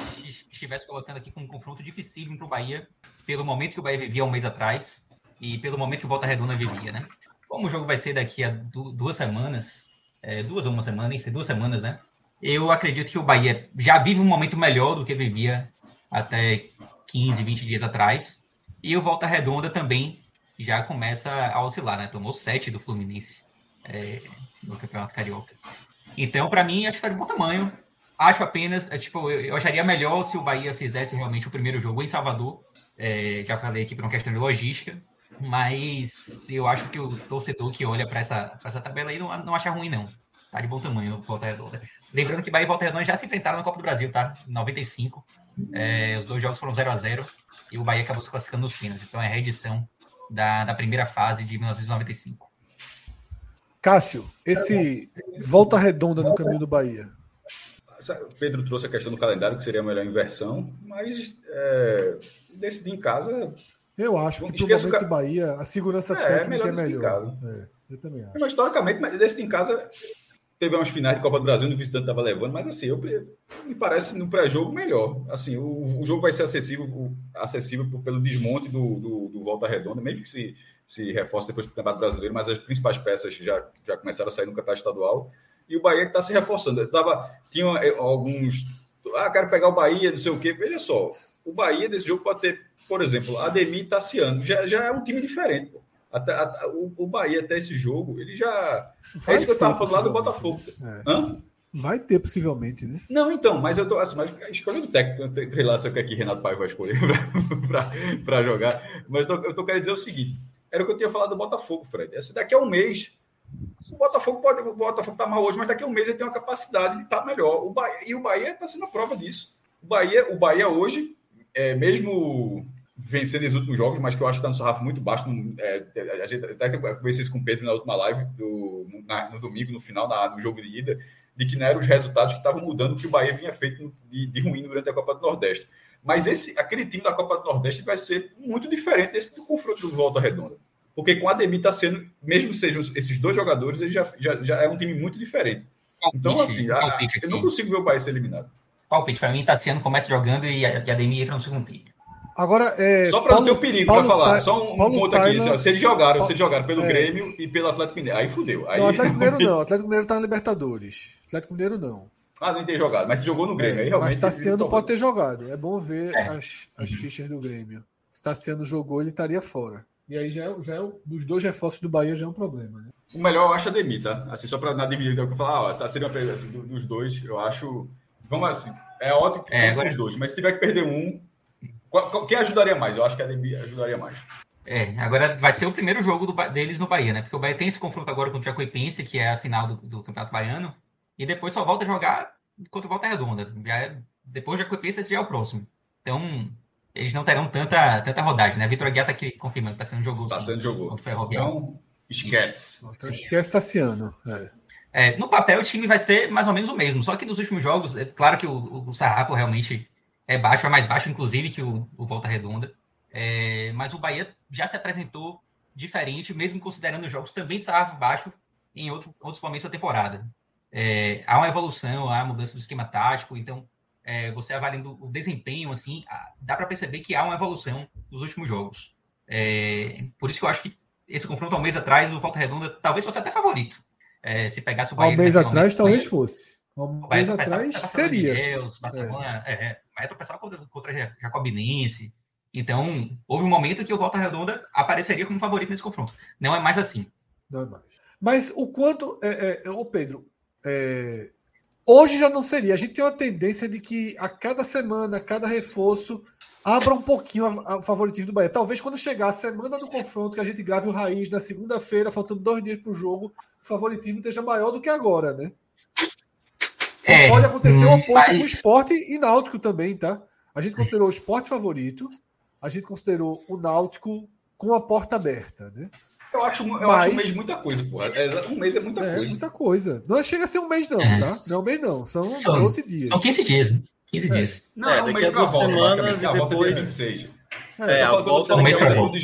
estivesse colocando aqui com um confronto dificílimo pro Bahia, pelo momento que o Bahia vivia um mês atrás e pelo momento que o Volta Redonda vivia, né? Como o jogo vai ser daqui a du- duas semanas, é, duas ou uma semana, nem sei, duas semanas, né? Eu acredito que o Bahia já vive um momento melhor do que vivia até 15, 20 dias atrás. E o Volta Redonda também já começa a oscilar, né? Tomou sete do Fluminense é, no Campeonato Carioca. Então, para mim, acho que está de bom tamanho. Acho apenas, é, tipo, eu, acharia melhor se o Bahia fizesse realmente o primeiro jogo em Salvador. É, já falei aqui por uma questão de logística, mas eu acho que o torcedor que olha para essa, essa tabela aí não, não acha ruim, não. Tá de bom tamanho, Volta Redonda. Lembrando que Bahia e Volta Redonda já se enfrentaram na Copa do Brasil, tá? Em 95. É, os dois jogos foram 0 a 0 e o Bahia acabou se classificando nos pênaltis. Então é a reedição da, da primeira fase de 1995. Cássio, esse volta redonda no caminho do Bahia. Pedro trouxe a questão do calendário, que seria a melhor inversão, mas é, decidir em casa. Eu acho que pro momento do Bahia, a segurança é, técnica é melhor. É melhor. É, eu também acho. Mas, historicamente, mas decidir em casa teve umas finais de Copa do Brasil, no visitante estava levando, mas assim, eu, me parece no pré-jogo melhor. Assim, o, o jogo vai ser acessível, acessível pelo desmonte do, do, do Volta Redonda, mesmo que se, se reforce depois para o Campeonato Brasileiro, mas as principais peças já, já começaram a sair no Campeonato Estadual. E o Bahia está se reforçando. tava, tinha eh, alguns. Ah, quero pegar o Bahia, não sei o quê. Veja só, o Bahia desse jogo pode ter, por exemplo, Ademir e Tassiano. Já, já é um time diferente. Pô. Até, até, o, o, Bahia, até esse jogo, ele já. Vai é isso que eu estava falando lá do Botafogo. É. Hã? Vai ter, possivelmente, né? Não, então, mas eu tô assim, mas escolhendo o técnico, sei lá se eu quero que Renato Pai vai escolher para jogar. Mas eu tô, eu tô querendo dizer o seguinte: era o que eu tinha falado do Botafogo, Fred. Esse daqui a um mês. O Botafogo pode. O Botafogo tá mal hoje, mas daqui a um mês ele tem uma capacidade de estar tá melhor. O Bahia, e o Bahia está sendo a prova disso. O Bahia, o Bahia hoje, é, mesmo vencendo os últimos jogos, mas que eu acho que está no sarrafo muito baixo. No, é, a gente até conversei isso com o Pedro na última live, do, na, no domingo, no final, na, no jogo de ida, de que não eram os resultados que estavam mudando o que o Bahia vinha feito de, de ruim durante a Copa do Nordeste. Mas esse, aquele time da Copa do Nordeste vai ser muito diferente desse do confronto do Volta Redonda. Porque com a Ademir está sendo, mesmo sejam esses dois jogadores, ele já, já, já é um time muito diferente. Então, assim, a, eu não consigo ver o Bahia ser eliminado. Palpite, para mim, Tassiano começa jogando e a, e a Ademir entra no segundo tempo. Agora, é, só para não ter o perigo para falar, só um, um ponto aqui. Assim, ó, se eles jogaram, Paulo, se eles jogaram pelo é, Grêmio e pelo Atlético Mineiro, aí fudeu. Aí... Não, Atlético Mineiro não. Atlético Mineiro tá na Libertadores. Atlético Mineiro não. Ah, não tem jogado, mas se jogou no Grêmio. É, aí realmente mas Tassiano pode ter jogado. É bom ver é. as, as fichas do Grêmio. Se Tassiano jogou, ele estaria fora. E aí já é, já é dos dois reforços do Bahia já é um problema, né? O melhor eu acho a Demi, tá? Assim, só para na dividir, eu falar, ó, tá sendo uma assim, dos dois, eu acho. Vamos assim, é ótimo que é, agora... os dois, mas se tiver que perder um, quem ajudaria mais? Eu acho que a Demi ajudaria mais. É, agora vai ser o primeiro jogo do, deles no Bahia, né? Porque o Bahia tem esse confronto agora contra o Jacuipense, que é a final do, do Campeonato Baiano, e depois só volta a jogar contra o Volta Redonda. Já é, depois do Jacuipense, esse já é o próximo. Então, eles não terão tanta, tanta rodagem, né? Vitor Aguiar tá aqui confirmando que tá sendo jogo. Tá sendo jogo. Então, esquece. Então, esquece Tassiano. É. É, no papel, o time vai ser mais ou menos o mesmo. Só que nos últimos jogos, é claro que o, o sarrafo realmente é baixo, é mais baixo, inclusive, que o, o Volta Redonda. É, mas o Bahia já se apresentou diferente, mesmo considerando os jogos também de sarrafo baixo em outro, outros momentos da temporada. É, há uma evolução, há uma mudança do esquema tático, então é, você avaliando o desempenho, assim, dá para perceber que há uma evolução nos últimos jogos. É, por isso que eu acho que esse confronto há um mês atrás, o Volta Redonda talvez fosse até favorito. É, se pegasse o Bahia. Há um mês atrás, talvez fosse. Há um mês atrás, seria. Deus, Barcelona, é. é vai tropeçar contra, contra Jacobinense. Então, houve um momento que o Volta Redonda apareceria como favorito nesse confronto. Não é mais assim. Não é mais. Mas o quanto. É, é, ô Pedro, é, hoje já não seria. A gente tem uma tendência de que a cada semana, a cada reforço, abra um pouquinho o favoritismo do Bahia. Talvez quando chegar a semana do confronto, que a gente grave o Raiz na segunda-feira, faltando dois dias para o jogo, o favoritismo esteja maior do que agora, né? É, pode acontecer o oposto mas... com o esporte e náutico também, tá? A gente considerou o esporte favorito, a gente considerou o náutico com a porta aberta, né? Eu acho, eu mas... acho um mês muita coisa, pô. É, um mês é muita é, coisa. muita coisa. Não chega a ser um mês, não, é. tá? Não é um mês, não. São, são 12 dias. São 15 dias. 15 é. dias. Não, é, um mês pra volta, semanas e depois... É, a volta um mês pra volta.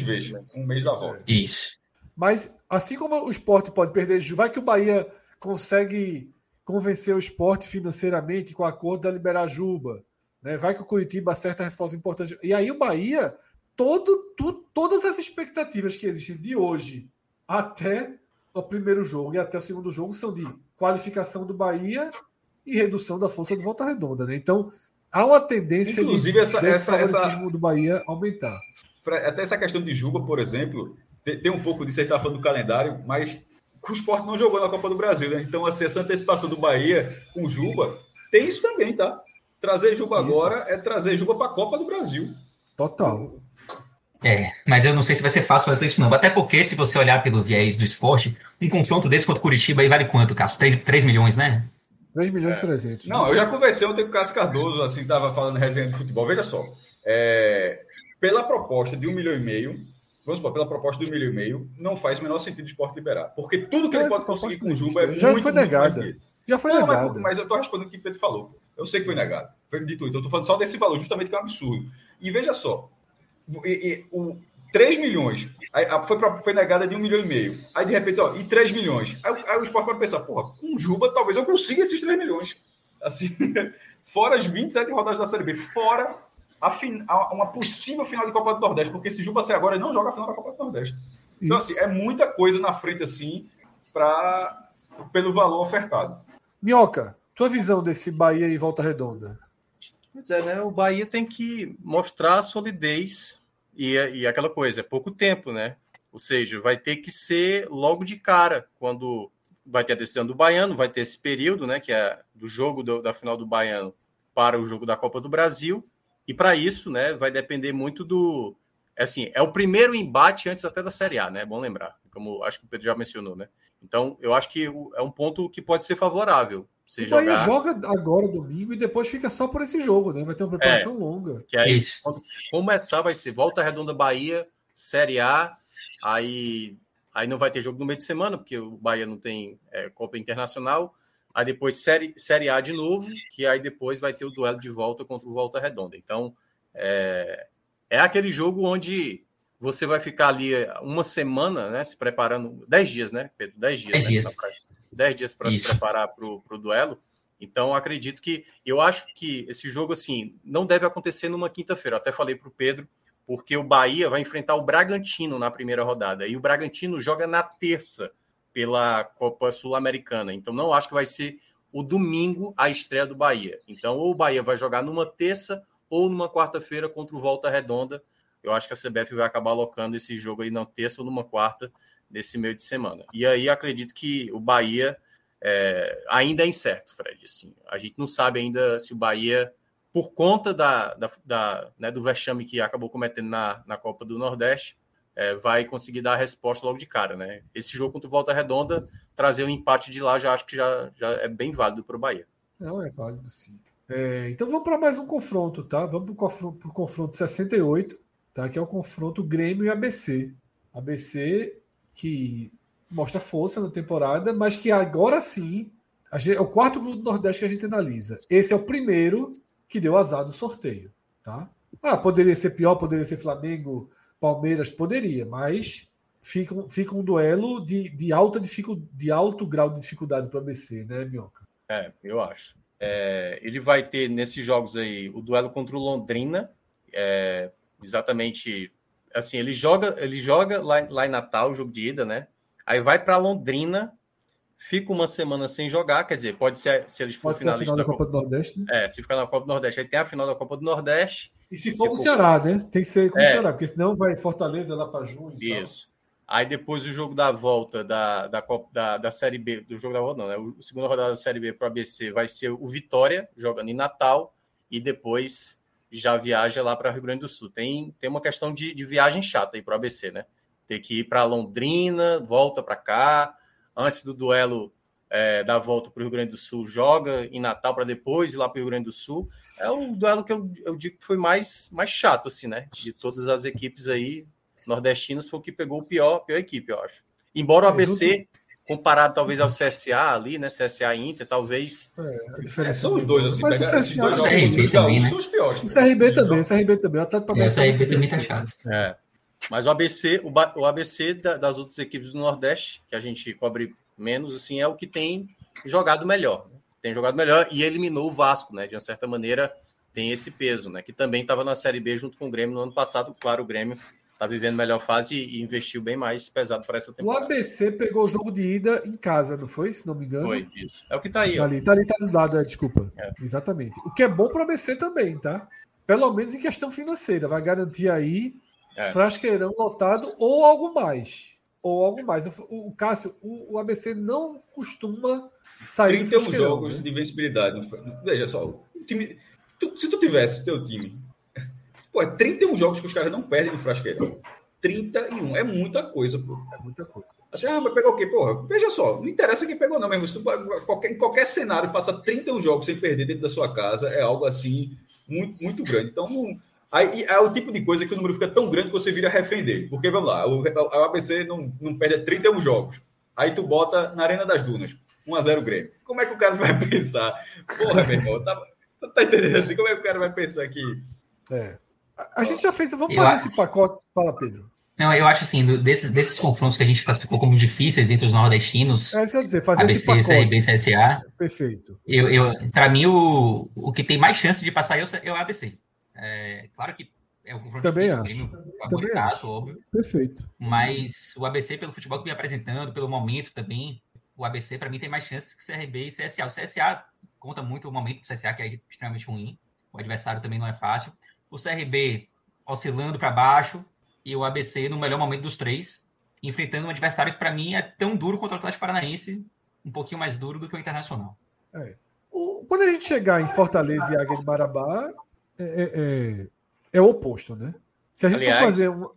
Um mês da volta. Isso. Mas, assim como o esporte pode perder, vai que o Bahia consegue convencer o esporte financeiramente com a acordo da Liberajuba. Né? Vai que o Curitiba acerta a resposta importante. E aí o Bahia, todo, tu, todas as expectativas que existem de hoje até o primeiro jogo e até o segundo jogo são de qualificação do Bahia e redução da força do Volta Redonda. Né? Então, há uma tendência Inclusive, de, essa, essa, essa do Bahia aumentar. Até essa questão de Juba, por exemplo, tem, tem um pouco disso, aí tá falando do calendário, mas o esporte não jogou na Copa do Brasil, né? Então, assim, essa antecipação do Bahia com Juba, tem isso também, tá? Trazer Juba isso. agora é trazer Juba para a Copa do Brasil. Total. É, mas eu não sei se vai ser fácil fazer isso, não. Até porque, se você olhar pelo viés do esporte, um confronto desse contra o Curitiba aí vale quanto, Cássio? 3, 3 milhões, né? 3 milhões e é. 300. Não, eu já conversei ontem com o Cássio Cardoso, assim, tava falando resenha de futebol. Veja só, é, pela proposta de um milhão e meio, vamos supor, pela proposta de um milhão e meio, não faz o menor sentido o esporte liberar. Porque tudo que ele pode conseguir com o Juba é já muito, foi negada. Já foi não, negada. Mas, mas eu estou respondendo o que o Pedro falou. Eu sei que foi negado. Foi dito então eu estou falando só desse valor, justamente que é um absurdo. E veja só, e, e, o 3 milhões, aí, foi, pra, foi negada de 1 milhão e meio. Aí de repente, ó, e 3 milhões. Aí, aí o esporte pode pensar, porra, com Juba talvez eu consiga esses 3 milhões. Assim, fora as 27 rodadas da Série B, fora a, fin, a, uma possível final de Copa do Nordeste, porque se Juba sair agora, ele não joga a final da Copa do Nordeste. Então, Isso. assim, é muita coisa na frente, assim, pra, pelo valor ofertado. Minhoca, tua visão desse Bahia e Volta Redonda? Pois é, né? O Bahia tem que mostrar a solidez e, e aquela coisa, é pouco tempo, né? Ou seja, vai ter que ser logo de cara, quando vai ter a decisão do Baiano, vai ter esse período, né? Que é do jogo do, da final do Baiano para o jogo da Copa do Brasil. E para isso, né, vai depender muito do. Assim, é o primeiro embate antes até da Série A, né? É bom lembrar, como acho que o Pedro já mencionou, né? Então, eu acho que é um ponto que pode ser favorável. Você o jogar... joga agora domingo e depois fica só por esse jogo, né? Vai ter uma preparação é, longa. Que aí, Isso. quando começar, vai ser Volta Redonda Bahia, Série A, aí, aí não vai ter jogo no meio de semana, porque o Bahia não tem é, Copa Internacional. Aí depois série, série A de novo, que aí depois vai ter o duelo de volta contra o Volta Redonda. Então, é, é aquele jogo onde você vai ficar ali uma semana, né, se preparando, dez dias, né, Pedro? Dez dias. Dez né, dias. Dez dias para se preparar para o duelo. Então, acredito que, eu acho que esse jogo, assim, não deve acontecer numa quinta-feira. Até falei para o Pedro, porque o Bahia vai enfrentar o Bragantino na primeira rodada. E o Bragantino joga na terça pela Copa Sul-Americana. Então, não acho que vai ser o domingo a estreia do Bahia. Então, ou o Bahia vai jogar numa terça ou numa quarta-feira contra o Volta Redonda. Eu acho que a CBF vai acabar alocando esse jogo aí na terça ou numa quarta nesse meio de semana. E aí acredito que o Bahia é, ainda é incerto, Fred. Assim, a gente não sabe ainda se o Bahia, por conta da, da, da né, do vexame que acabou cometendo na, na Copa do Nordeste, é, vai conseguir dar a resposta logo de cara, né? Esse jogo contra o Volta Redonda, trazer um empate de lá, já acho que já, já é bem válido para o Bahia. Não, é válido sim. É, então vamos para mais um confronto, tá? Vamos para o confronto, confronto 68, tá? Que é o confronto Grêmio e ABC. ABC que mostra força na temporada, mas que agora sim gente, é o quarto grupo do Nordeste que a gente analisa. Esse é o primeiro que deu azar do sorteio, tá? Ah, poderia ser pior, poderia ser Flamengo, Palmeiras poderia, mas fica, fica um duelo de, de, alta dificuldade, de alto grau de dificuldade para o ABC, né, Minhoca? É, eu acho. É, ele vai ter nesses jogos aí o duelo contra o Londrina, é, exatamente assim, ele joga, ele joga lá, lá em Natal, o jogo de ida, né? Aí vai para Londrina, fica uma semana sem jogar, quer dizer, pode ser se eles for finalistas final da Copa, Copa do Nordeste. Né? É, se ficar na Copa do Nordeste, aí tem a final da Copa do Nordeste e se for com o Ceará, né? Tem que ser com é. o Ceará, porque senão vai Fortaleza lá para junho. Isso. Aí depois o jogo da volta da, da, da, da Série B, do jogo da volta, não, né? O segunda rodada da Série B para o ABC vai ser o Vitória, jogando em Natal, e depois já viaja lá para Rio Grande do Sul. Tem, tem uma questão de, de viagem chata aí para o ABC, né? Ter que ir para Londrina, volta para cá, antes do duelo é, da volta para o Rio Grande do Sul, joga em Natal para depois ir lá para o Rio Grande do Sul é um duelo que eu, eu digo que foi mais, mais chato, assim, né? De todas as equipes aí nordestinas, foi o que pegou o pior, pior equipe, eu acho. Embora o ABC, comparado talvez ao CSA ali, né? CSA Inter, talvez. É, é, são os dois, assim. Mas o CSA, o CRB também, né? São os piores. O CRB também, o CRB também. O Atlético é, o CRB também tá chato. É. Mas o ABC, o, o ABC das outras equipes do Nordeste, que a gente cobre menos, assim, é o que tem jogado melhor. Né? tem jogado melhor e eliminou o Vasco, né? De uma certa maneira, tem esse peso, né? Que também estava na Série B junto com o Grêmio no ano passado. Claro, o Grêmio está vivendo melhor fase e investiu bem mais pesado para essa temporada. O ABC pegou o jogo de ida em casa, não foi? Se não me engano. Foi, isso. É o que está aí. Tá ali, tá ali, tá do lado, é, desculpa. É. Exatamente. O que é bom para o ABC também, tá? Pelo menos em questão financeira. Vai garantir aí é. Frasqueirão lotado ou algo mais. Ou algo mais. O, o Cássio, o, o, ABC não costuma sair 31 jogos né? de invencibilidade. Veja só, o time, tu, se tu tivesse teu time. Pô, é 31 jogos que os caras não perdem no Frasqueirão. 31. É muita coisa, pô. É muita coisa. Assim, ah, mas pegou o quê? Porra, veja só, não interessa quem pegou, não mesmo. Se tu, qualquer, em qualquer cenário, passa 31 jogos sem perder dentro da sua casa, é algo assim muito, muito grande. Então, aí, é o tipo de coisa que o número fica tão grande que você vira refém dele. Porque, vamos lá, o, o ABC não, não perde 31 jogos. Aí tu bota na Arena das Dunas, 1x0 Grêmio. Como é que o cara vai pensar? Porra, meu irmão, tá, tá entendendo assim? Como é que o cara vai pensar que. É. A, gente já fez. Vamos fazer esse pacote. Fala, Pedro. Não, eu acho assim, desses, desses confrontos que a gente classificou como difíceis entre os nordestinos, é isso que eu dizer, fazer ABC, CRB e CSA. Perfeito. Eu, eu, para mim, o, o que tem mais chance de passar é o, é o ABC. É, claro que é um confronto Também difícil, acho. Também acho. óbvio. Perfeito. Mas o ABC, pelo futebol que vem apresentando, pelo momento também, o ABC, para mim, tem mais chances que CRB e CSA. O CSA conta muito o momento do CSA, que é extremamente ruim. O adversário também não é fácil. O CRB oscilando para baixo, e o ABC no melhor momento dos três, enfrentando um adversário que para mim é tão duro quanto o Atlético Paranaense, um pouquinho mais duro do que o Internacional. É. O, quando a gente chegar em Fortaleza e Águia de Marabá, é, é, é, é o oposto, né? Se a gente Aliás, for fazer uma,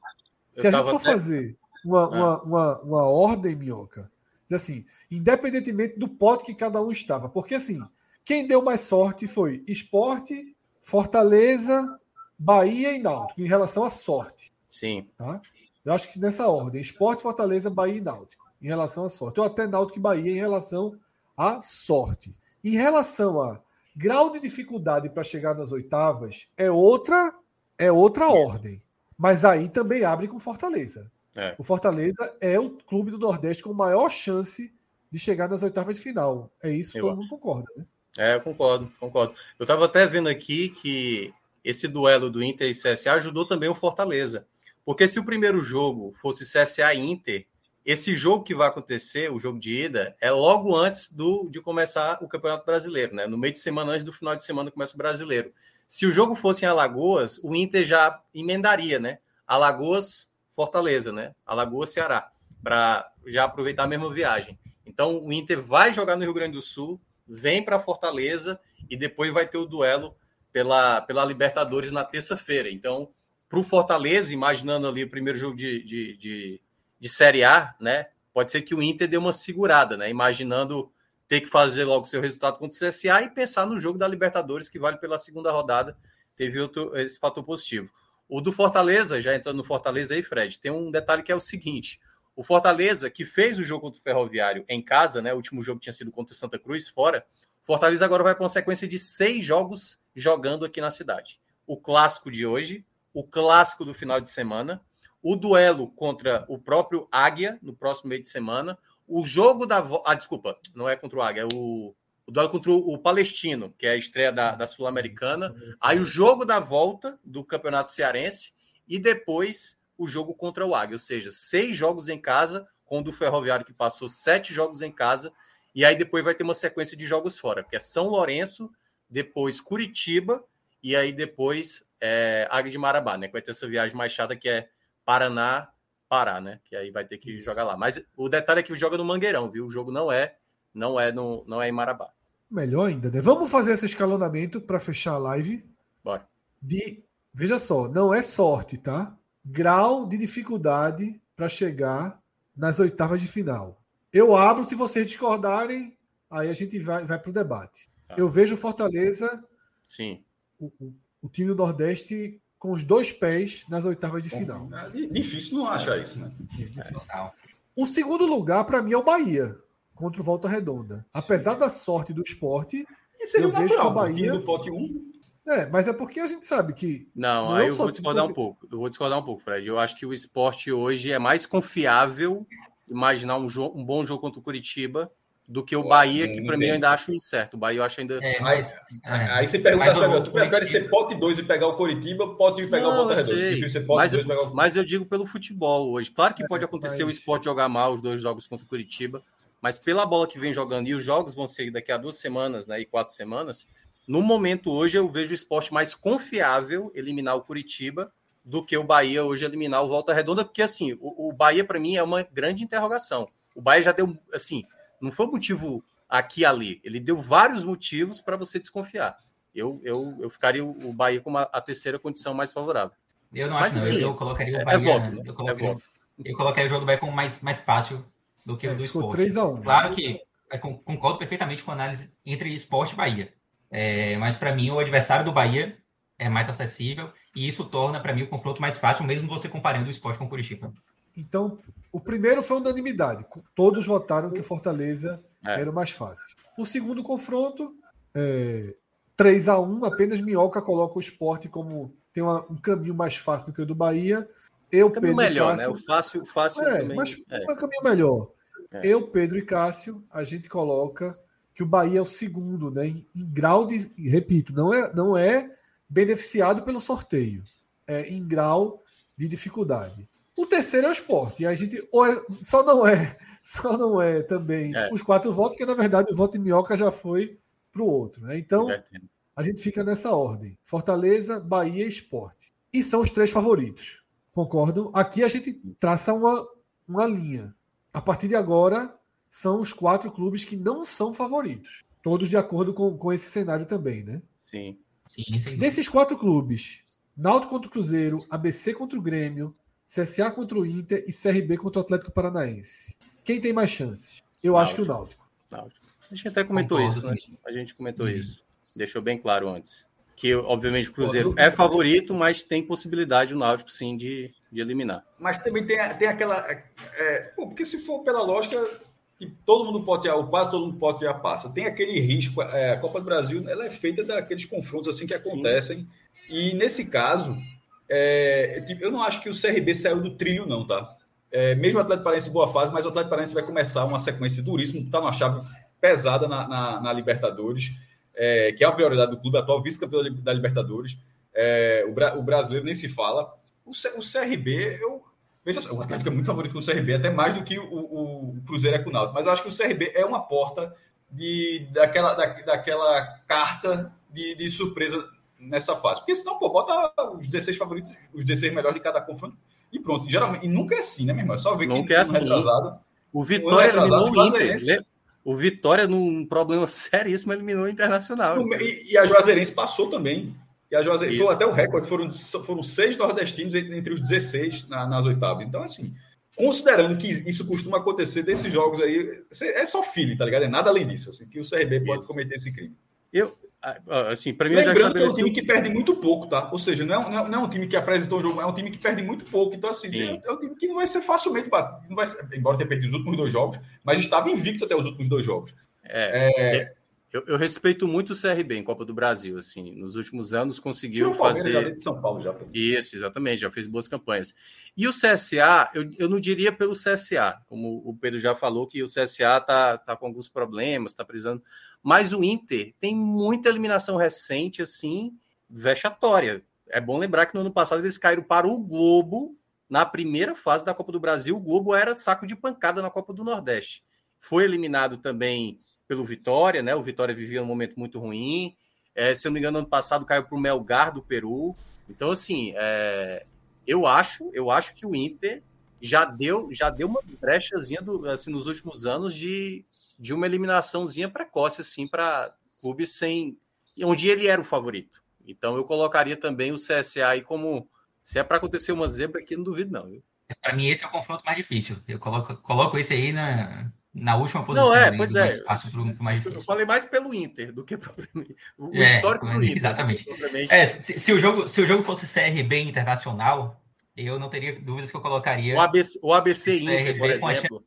se a gente for até... fazer uma, ah. uma, uma, uma, ordem, minhoca, diz assim, independentemente do pote que cada um estava, porque assim, quem deu mais sorte foi Esporte, Fortaleza, Bahia e Náutico, em relação à sorte. Sim. Tá? Eu acho que nessa ordem: Esporte, Fortaleza, Bahia e Náutico, em relação à sorte. Ou até Náutico e Bahia em relação à sorte. Em relação a grau de dificuldade para chegar nas oitavas, é outra, é outra ordem. Mas aí também abre com Fortaleza. É. O Fortaleza é o clube do Nordeste com maior chance de chegar nas oitavas de final. É isso que todo mundo concorda, né? É, eu concordo, concordo. Eu estava até vendo aqui que esse duelo do Inter e CSA ajudou também o Fortaleza. Porque se o primeiro jogo fosse CSA e Inter, esse jogo que vai acontecer, o jogo de ida, é logo antes do, de começar o Campeonato Brasileiro, né? No meio de semana, antes do final de semana, começa o Brasileiro. Se o jogo fosse em Alagoas, o Inter já emendaria, né? Alagoas, Fortaleza, né? Alagoas, Ceará, para já aproveitar a mesma viagem. Então, o Inter vai jogar no Rio Grande do Sul, vem para Fortaleza e depois vai ter o duelo pela, pela Libertadores na terça-feira. Então, para o Fortaleza, imaginando ali o primeiro jogo de, de, de, de, Série A, né? Pode ser que o Inter dê uma segurada, né? Imaginando ter que fazer logo seu resultado contra o CSA e pensar no jogo da Libertadores, que vale pela segunda rodada. Teve outro, esse fator positivo. O do Fortaleza, já entrando no Fortaleza aí, Fred, tem um detalhe que é o seguinte: o Fortaleza, que fez o jogo contra o Ferroviário em casa, né? O último jogo tinha sido contra o Santa Cruz, fora. Fortaleza agora vai para uma sequência de seis jogos jogando aqui na cidade. O clássico de hoje, o clássico do final de semana, o duelo contra o próprio Águia no próximo meio de semana, o jogo da. Ah, desculpa, não é contra o Águia, é o, o duelo contra o, Palestino, que é a estreia da, da Sul-Americana. Aí o jogo da volta do Campeonato Cearense e depois o jogo contra o Águia, ou seja, seis jogos em casa, com o Ferroviário que passou sete jogos em casa, e aí depois vai ter uma sequência de jogos fora, que é São Lourenço, depois Curitiba, e aí depois é, Águia de Marabá, né? Que vai ter essa viagem mais chata que é Paraná, Pará, né? Que aí vai ter que Isso. jogar lá. Mas o detalhe é que joga no Mangueirão, viu? O jogo não é, não é no, não é em Marabá. Melhor ainda, né? Vamos fazer esse escalonamento para fechar a live. Bora. De, veja só, não é sorte, tá? Grau de dificuldade para chegar nas oitavas de final. Eu abro, se vocês discordarem, aí a gente vai, vai para o debate. Tá. Eu vejo Fortaleza. Sim. O, o time do Nordeste com os dois pés nas oitavas de final. É difícil não achar isso, né? É. O segundo lugar, para mim, é o Bahia, contra o Volta Redonda. Apesar Sim. da sorte do esporte, eu vejo que o Bahia. Do pote 1. É, mas é porque a gente sabe que. Não, não aí eu vou discordar um pouco. Eu vou discordar um pouco, Fred. Eu acho que o esporte hoje é mais confiável imaginar um, um bom jogo contra o Curitiba do que o Bahia, que para mim eu ainda acho incerto. O Bahia eu acho ainda. É, mas, é. Aí você pergunta, mas, tu prefere ser pote 2 e pegar o Coritiba, pote 1 e pegar não, o Volta Redonda? Mas, eu, o... mas eu digo pelo futebol hoje. Claro que é, pode acontecer mas... o esporte jogar mal os dois jogos contra o Curitiba, mas pela bola que vem jogando, e os jogos vão ser daqui a duas semanas, né? E quatro semanas. No momento hoje, eu vejo o esporte mais confiável eliminar o Curitiba do que o Bahia hoje eliminar o Volta Redonda, porque assim, o, o Bahia para mim é uma grande interrogação. O Bahia já deu, assim, não foi motivo aqui e ali, ele deu vários motivos para você desconfiar. Eu, eu, eu ficaria o Bahia com a terceira condição mais favorável. Eu não Mas, acho, assim, eu, eu colocaria o é, é Bahia. É voto, né? eu, colocaria, é voto. eu colocaria o jogo do Bahia como mais, mais fácil do que é, o do esporte. 3 a 1. Claro que é, concordo perfeitamente com a análise entre esporte e Bahia. É, mas para mim, o adversário do Bahia é mais acessível e isso torna para mim o confronto mais fácil, mesmo você comparando o esporte com o Curitiba. Então, o primeiro foi unanimidade. Todos votaram que Fortaleza é. era o mais fácil. O segundo confronto, é, 3 a 1 apenas Minhoca coloca o esporte como tem uma, um caminho mais fácil do que o do Bahia. Eu, caminho Pedro melhor, Cássio, né? O fácil, fácil é, também. Mas é um caminho melhor. É. Eu, Pedro e Cássio, a gente coloca que o Bahia é o segundo, né? Em, em grau de. Repito, não é, não é beneficiado pelo sorteio. É em grau de dificuldade. O terceiro é o esporte. E a gente ou é, só não é, só não é também é. os quatro votos, porque na verdade o voto em Minhoca já foi para o outro. Né? Então, a gente fica nessa ordem: Fortaleza, Bahia e Esporte. E são os três favoritos. Concordam? Aqui a gente traça uma, uma linha. A partir de agora, são os quatro clubes que não são favoritos. Todos de acordo com, com esse cenário também, né? Sim. sim, sim. Desses quatro clubes, Náutico contra o Cruzeiro, ABC contra o Grêmio, CSA contra o Inter e CRB contra o Atlético Paranaense. Quem tem mais chances? Eu Náutico. acho que o Náutico. Náutico. A gente até comentou Concordo, isso, né? A gente comentou uhum. isso. Deixou bem claro antes. Que, obviamente, o Cruzeiro é favorito, mas tem possibilidade o Náutico, sim, de, de eliminar. Mas também tem, tem aquela. É, pô, porque se for pela lógica, todo mundo pode, ou quase todo mundo pode já passa. Tem aquele risco. É, a Copa do Brasil ela é feita daqueles confrontos assim que acontecem. Sim. E nesse caso, é, eu não acho que o CRB saiu do trilho, não, tá? É, mesmo o Atlético Paranaense em boa fase, mas o Atlético Paranaense vai começar uma sequência duríssima, está numa chave pesada na, na, na Libertadores, é, que é a prioridade do clube, atual vice-campeão da Libertadores. É, o, o, brasileiro nem se fala. O, o CRB, eu. Veja só, o Atlético é muito favorito com o CRB, até mais do que o, o Cruzeiro é com o Náutico, mas eu acho que o CRB é uma porta de, daquela, da, daquela carta de, de surpresa nessa fase. Porque senão, pô, bota os 16 favoritos, os 16 melhores de cada confronto e pronto. Geralmente, e nunca é assim, né, meu irmão? É só ver que nunca é assim. retrasado. O Vitória eliminou o Inter. O Vitória, num problema seríssimo, eliminou o Internacional. E, e a Juazeirense passou também. E a Juazeirense foi até o recorde, foram, foram seis nordestinos entre os 16 na, nas oitavas. Então, assim, considerando que isso costuma acontecer desses jogos aí, é só filho, tá ligado? É nada além disso, assim, que o CRB pode cometer esse crime. Eu, assim, para mim Lembrando já estabeleci... que é um time que perde muito pouco, tá? Ou seja, não é, não é, não é um time que apresentou um jogo, é um time que perde muito pouco. Então, assim, é, é, um time que não vai ser facilmente não vai ser, embora tenha perdido os últimos dois jogos, mas estava invicto até os últimos dois jogos. É, é... Eu, eu, respeito muito o CRB em Copa do Brasil, assim, nos últimos anos conseguiu fazer. De São Paulo já. Isso, exatamente, já fez boas campanhas. E o CSA, eu, eu não diria pelo CSA, como o Pedro já falou, que o CSA tá, tá com alguns problemas, tá precisando mas o Inter tem muita eliminação recente, assim, vexatória. É bom lembrar que no ano passado eles caíram para o Globo na primeira fase da Copa do Brasil. O Globo era saco de pancada na Copa do Nordeste. Foi eliminado também pelo Vitória, né? O Vitória vivia um momento muito ruim. É, se eu não me engano, ano passado caiu para o Melgar do Peru. Então, assim, é, eu acho, eu acho que o Inter já deu, já deu umas brechas assim, nos últimos anos de, de uma eliminaçãozinha precoce, assim, para clubes sem. onde ele era o favorito. Então eu colocaria também o CSA aí como. Se é para acontecer uma zebra aqui, não duvido, não. Para mim, esse é o confronto mais difícil. Eu coloco, coloco esse aí na, na última posição. Não, é, pois é. Fácil pro, mais difícil. Eu falei mais pelo Inter do que propriamente. O é, histórico do Inter. Exatamente. É, se, se, o jogo, se o jogo fosse CRB internacional, eu não teria dúvidas que eu colocaria. O ABC, o ABC Inter, por exemplo.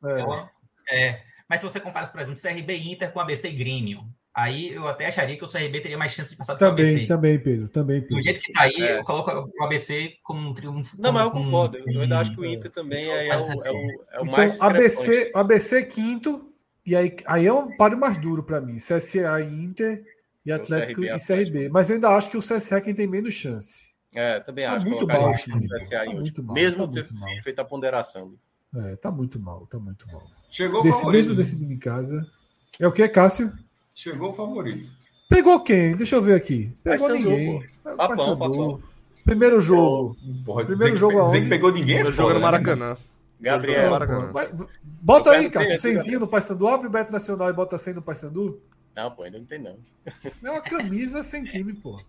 É. é. Mas se você compara, por exemplo, CRB Inter com ABC e Grêmio, aí eu até acharia que o CRB teria mais chance de passar também, ABC. Também, Pedro, também, Pedro. Do jeito que tá aí, é. eu coloco o ABC como um triunfo. Não, mas eu concordo. eu ainda acho que o Inter também é, é, o, é, o, é o então, mais ABC, ABC quinto, e aí, aí é um páreo mais duro para mim. CSA e Inter e Atlético CRB, e CRB. Mas eu ainda acho que o CSA é quem tem menos chance. É, também tá acho. Muito mal, o CSA tá muito mal, Mesmo tá ter feito a ponderação. É, tá muito mal, tá muito mal. Chegou Desse, favorito. Mesmo decidindo em casa. É o que, Cássio? Chegou o favorito. Pegou quem? Deixa eu ver aqui. Pegou ninguém. Papão, papão. Primeiro jogo. Porra, Primeiro dizer, jogo que, dizer aonde? que pegou ninguém é Primeiro jogo no né? Maracanã. Gabriel, Maracanã. Vai- Bota Eu aí, ter, Senzinho no Paysandu. Abre o Beto Nacional e bota 100 no Paysandu. não, pô, ainda não tem não. É uma camisa sem time, pô.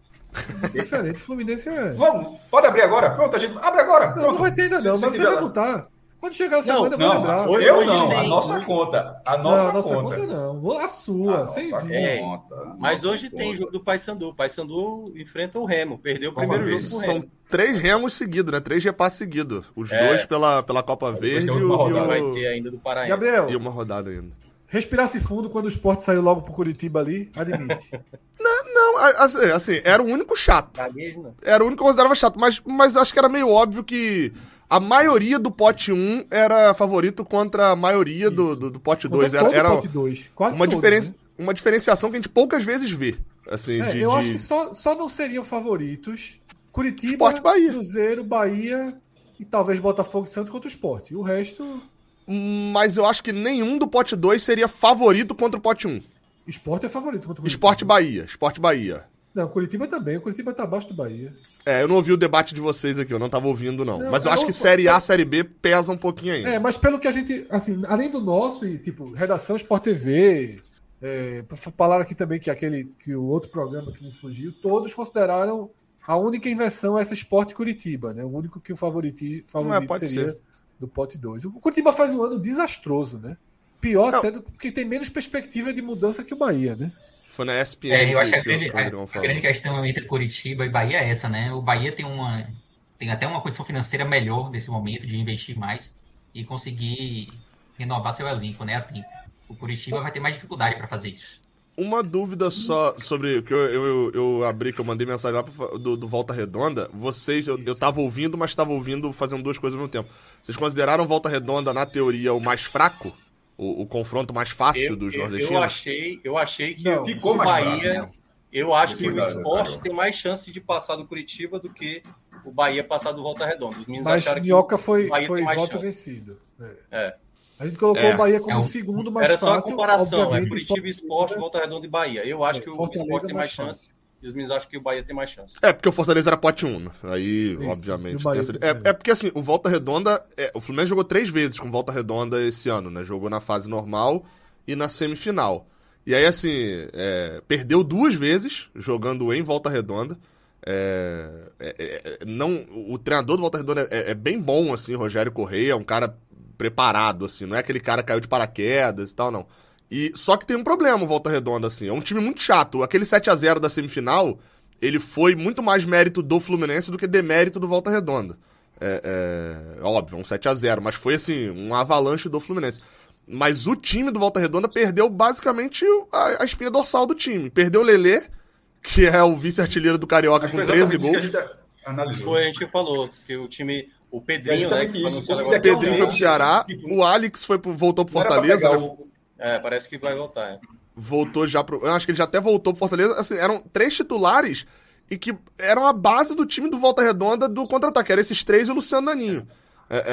Diferente. Fluminense é. Vamos, pode abrir agora? Pronto, a gente abre agora. Não, Pronto. não vai ter ainda não, Se- mas se você vai botar. Quando chegar a Não, semana, eu vou Não, lembrar. hoje, eu não, tem. a nossa conta. A Não, nossa, a nossa conta. conta não. Vou a sua, A nossa semzinho. É, conta. Mas Nossa hoje tem conta. jogo do Paysandu. O Paysandu enfrenta o Remo. Perdeu o primeiro jogo São Remo. três remos seguidos, né? Três repasses seguidos. Os É. dois pela, pela Copa Verde tem e, uma o- e rodada, Vai ter ainda do Paraná. Gabriel, e uma rodada ainda. respirasse fundo quando o esporte saiu logo pro Curitiba ali, admite. Não, a- assim, assim, era o único chato. Gaguejo, Era o único que eu considerava chato, mas, mas acho que era meio óbvio que a maioria do pote 1 era favorito contra a maioria do, do, do pote Contra 2. Era, todo era pote. Quase uma, diferença, né? uma diferenciação que a gente poucas vezes vê. Assim, É, de, eu de- acho que só, só não seriam favoritos Curitiba, Sport Bahia. Cruzeiro, Bahia e talvez Botafogo e Santos contra o Sport. E o resto, Mas eu acho que nenhum do pote 2 seria favorito contra o pote 1. Sport é favorito contra o Curitiba. Esporte Bahia. Esporte Bahia. Não, Curitiba também. O Curitiba tá abaixo do Bahia. É, eu não ouvi o debate de vocês aqui, eu não tava ouvindo, não. Não, Mas eu eu- acho que Série A, Série B pesa um pouquinho ainda. É, mas pelo que a gente, assim, além do nosso e tipo redação Sport TV, é, falaram aqui também que aquele que o outro programa que me fugiu, todos consideraram a única inversão essa Sport Curitiba, né? O único que o favorito, favorito pode seria ser. do pote 2. O Curitiba faz um ano desastroso, né? Pior Não. até do, porque tem menos perspectiva de mudança que o Bahia, né? Foi na ESPN É, eu acho que a grande, a- a grande questão entre Curitiba e Bahia é essa, né? O Bahia tem uma tem até uma condição financeira melhor nesse momento de investir mais e conseguir renovar seu elenco, né? O Curitiba vai ter mais dificuldade para fazer isso. Uma dúvida só sobre o que eu, eu, eu abri, que eu mandei mensagem lá do, do Volta Redonda. Vocês, eu, eu tava ouvindo, mas tava ouvindo fazendo duas coisas ao mesmo tempo. Vocês consideraram Volta Redonda, na teoria, o mais fraco? O, o confronto mais fácil Eu, dos eu, nordestinos? eu achei, eu achei que Não, o ficou mais Bahia, fraco, né? eu acho que o esporte tem mais chance de passar do Curitiba do que o Bahia passar do Volta Redonda. Os meninos Mas acharam que Minhoca o foi, Bahia foi tem mais voto chance. vencido. É. É. A gente colocou É. o Bahia como É o o- segundo mais Era só a fácil. comparação, é Curitiba Esporte, Volta Redonda e Bahia. Eu acho É, que o Fortaleza esporte tem mais mais fácil. chance e os meninos acham que o Bahia tem mais chance. É, porque o Fortaleza era pote 1, né? Aí, Isso, obviamente. Bahia tem essa-. É, é porque assim, o Volta Redonda. é, o Fluminense jogou três vezes com Volta Redonda esse ano, né? Jogou na fase normal e na semifinal. E aí, assim, é, perdeu duas vezes jogando em Volta Redonda. É, é, é, não, o treinador do Volta Redonda é, é bem bom, assim, Rogério Correia, é um cara preparado, assim, não é aquele cara que caiu de paraquedas e tal, não. E, só que tem um problema o Volta Redonda, assim, é um time muito chato. Aquele 7 a 0 da semifinal, ele foi muito mais mérito do Fluminense do que demérito do Volta Redonda. É, é, óbvio, um 7 a 0 mas foi assim, um avalanche do Fluminense. Mas o time do Volta Redonda perdeu basicamente a, a espinha dorsal do time. Perdeu o Lelê, que é o vice-artilheiro do Carioca com foi 13 exatamente gols. que a gente analisou. Foi, a gente falou que o time, o Pedrinho, né, que foi isso. O. Pedrinho foi pro Ceará, Tipo, o Alex foi pro- voltou pro Fortaleza, né? o- É, parece que vai voltar. é. voltou já pro. Eu acho que ele já até voltou pro Fortaleza. Assim, eram três titulares e que eram a base do time do Volta Redonda do contra-ataque. Eram esses três e o Luciano Daninho. É, é,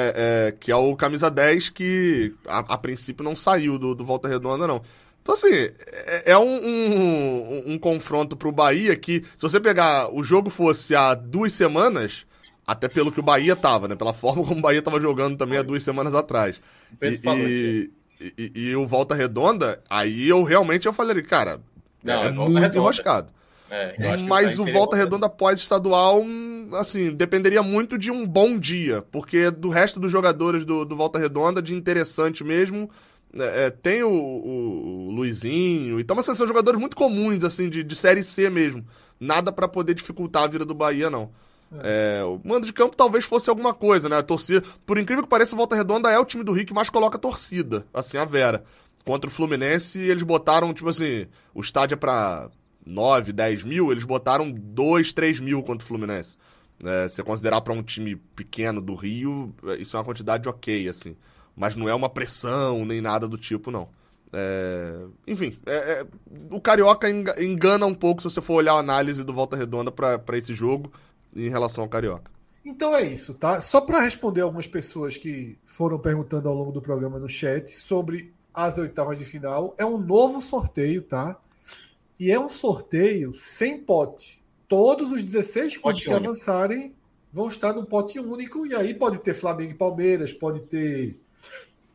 é, que é o camisa 10 que a, a princípio não saiu do, do Volta Redonda, não. Então, assim, é, é um, um, um confronto pro Bahia que, se você pegar o jogo fosse há duas semanas, até pelo que o Bahia tava, né? Pela forma como o Bahia tava jogando também há duas semanas atrás. O Pedro E- falou e- e, e- o Volta Redonda, aí eu realmente eu falei, cara, Não, é, é muito Redonda. enroscado. É, Mas o Volta Redonda pós-estadual, assim, dependeria muito de um bom dia, porque do resto dos jogadores do, do Volta Redonda, de interessante mesmo, é, é, tem o, o- o Luizinho, então, mas assim, são jogadores muito comuns, assim, de, de Série C mesmo. Nada pra poder dificultar a vida do Bahia, não. É, o mando de campo talvez fosse alguma coisa, né? A torcida, por incrível que pareça, Volta Redonda é o time do Rio que mais coloca torcida, assim, a Vera. Contra o Fluminense, eles botaram, tipo assim, o estádio é pra 9, 10 mil, eles botaram 2, 3 mil contra o Fluminense. É, se considerar pra um time pequeno do Rio, é, isso é uma quantidade ok, assim. Mas não é uma pressão nem nada do tipo, não. É, enfim, é- é, o Carioca enga- engana um pouco se você for olhar a análise do Volta Redonda pra esse jogo em relação ao Carioca. Então é isso, tá? Só para responder algumas pessoas que foram perguntando ao longo do programa no chat sobre as oitavas de final, é um novo sorteio, tá? E é um sorteio sem pote. todos os 16 clubes que avançarem vão estar no pote único, e aí pode ter Flamengo e Palmeiras, pode ter.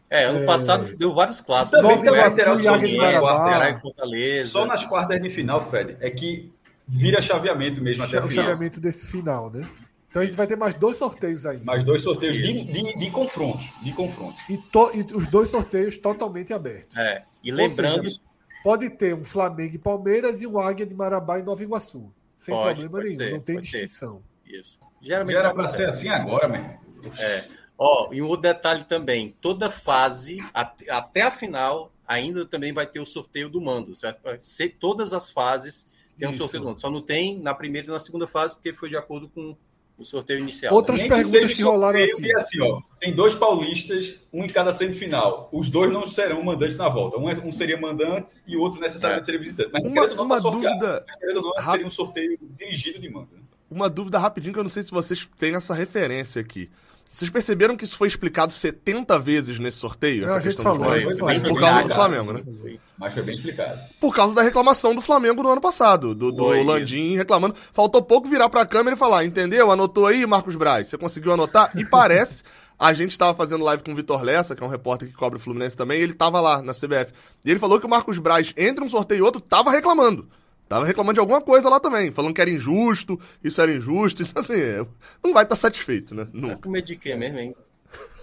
É, ano é... passado deu vários clássicos. Também tem lateral de Fortaleza. Só nas quartas de final, Fred, é que vira chaveamento mesmo até o chaveamento desse final, né? Então a gente vai ter mais dois sorteios aí. Mais dois sorteios de, de, de, confrontos. De confrontos. E, to, e, os dois sorteios totalmente abertos. É. E lembrando. Seja, pode ter um Flamengo e Palmeiras e um Águia de Marabá e Nova Iguaçu. Sem pode, problema nenhum. Ter, não tem distinção. Ter. Isso. Geralmente Já era para ser assim agora, mesmo. É. Ó, e um outro detalhe também: toda fase, até a final, ainda também vai ter o sorteio do mando, certo? Ser todas as fases tem um Isso. sorteio. Só não tem na primeira e na segunda fase, porque foi de acordo com o sorteio inicial. Outras né? perguntas que, que rolaram aqui. É assim, ó, tem dois paulistas, um em cada semifinal. Os dois não serão mandantes na volta. Um, é, um seria mandante e o outro necessariamente é. seria visitante. Mas uma, não, uma dúvida. Não, seria um sorteio dirigido de. Né? Uma dúvida rapidinho que eu não sei se vocês têm essa referência aqui. Vocês perceberam que isso foi explicado 70 vezes nesse sorteio? essa questão falou, do Flamengo? Por causa do Flamengo, né? Mas foi bem explicado. Por causa da reclamação do Flamengo no ano passado, do, do Landim reclamando. Faltou pouco virar para a câmera e falar, entendeu? Anotou aí, Marcos Braz? Você conseguiu anotar? E parece. A gente estava fazendo live com o Vitor Lessa, que é um repórter que cobre o Fluminense também, e ele estava lá na CBF. E ele falou que o Marcos Braz, entre um sorteio e outro, estava reclamando. Tava reclamando de alguma coisa lá também, falando que era injusto, isso era injusto. Então, assim, é, não vai estar tá satisfeito, né? Não. Tá com medo de quê mesmo, hein?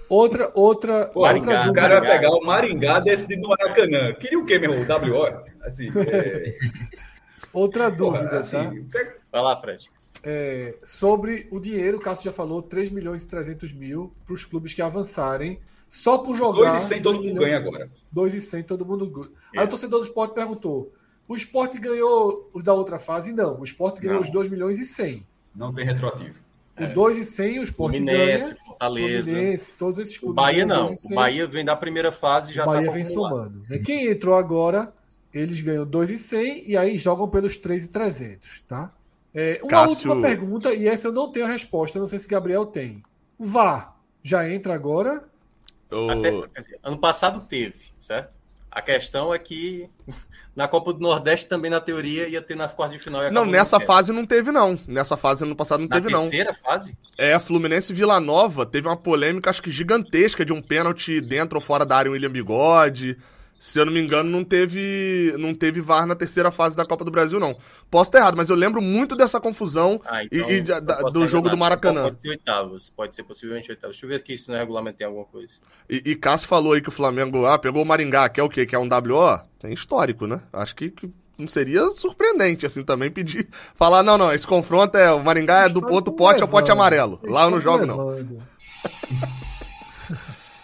Outra, outra. Pô, outra o cara vai pegar o Maringá desse do Maracanã. Queria o quê, meu irmão? WO? Assim, é... Outra dúvida, Porra, assim, tá? Vai lá, Fred. É, sobre o dinheiro, o Cássio já falou, 3 milhões e 300 mil para os clubes que avançarem. Só por jogar. 2 e 100 todo mundo ganha agora. 2 e 100 todo mundo ganha. É. Aí o torcedor do esporte perguntou: o esporte ganhou os da outra fase? Não. O esporte ganhou não. os 2 milhões e 100. Não tem retroativo. O é. 2 e 100, o esporte Fluminense, ganha. Fortaleza. Fluminense, todos esses clubes. O Bahia não. O Bahia vem da primeira fase e já está. O Bahia tá vem somando. Quem entrou agora, eles ganham 2 e 100 e aí jogam pelos 3 e 300, tá? É, uma Cássio... última pergunta, e essa eu não tenho a resposta, não sei se Gabriel tem. O VAR já entra agora? Até, dizer, ano passado teve, certo? A questão é que na Copa do Nordeste também, na teoria, ia ter nas quartas de final. Não, nessa fase não teve, não. Nessa fase, ano passado, não na teve, não. Na terceira fase? É, Fluminense Vila Nova teve uma polêmica, acho que gigantesca, de um pênalti dentro ou fora da área, William Bigode. Se eu não me engano, não teve, não teve VAR na terceira fase da Copa do Brasil, não. Posso estar errado, mas eu lembro muito dessa confusão ah, então, e, e da, do jogo do Maracanã. Pode ser oitavos, pode ser possivelmente oitavos. Deixa eu ver aqui se no regulamento tem alguma coisa. E, e Cássio falou aí que o Flamengo ah, pegou o Maringá, que é o quê? Que é um WO? Tem histórico, né? Acho que, que não seria surpreendente, assim, também pedir. Falar, não, não, esse confronto é. O Maringá é do outro pote ao pote amarelo. Lá eu não jogo, não.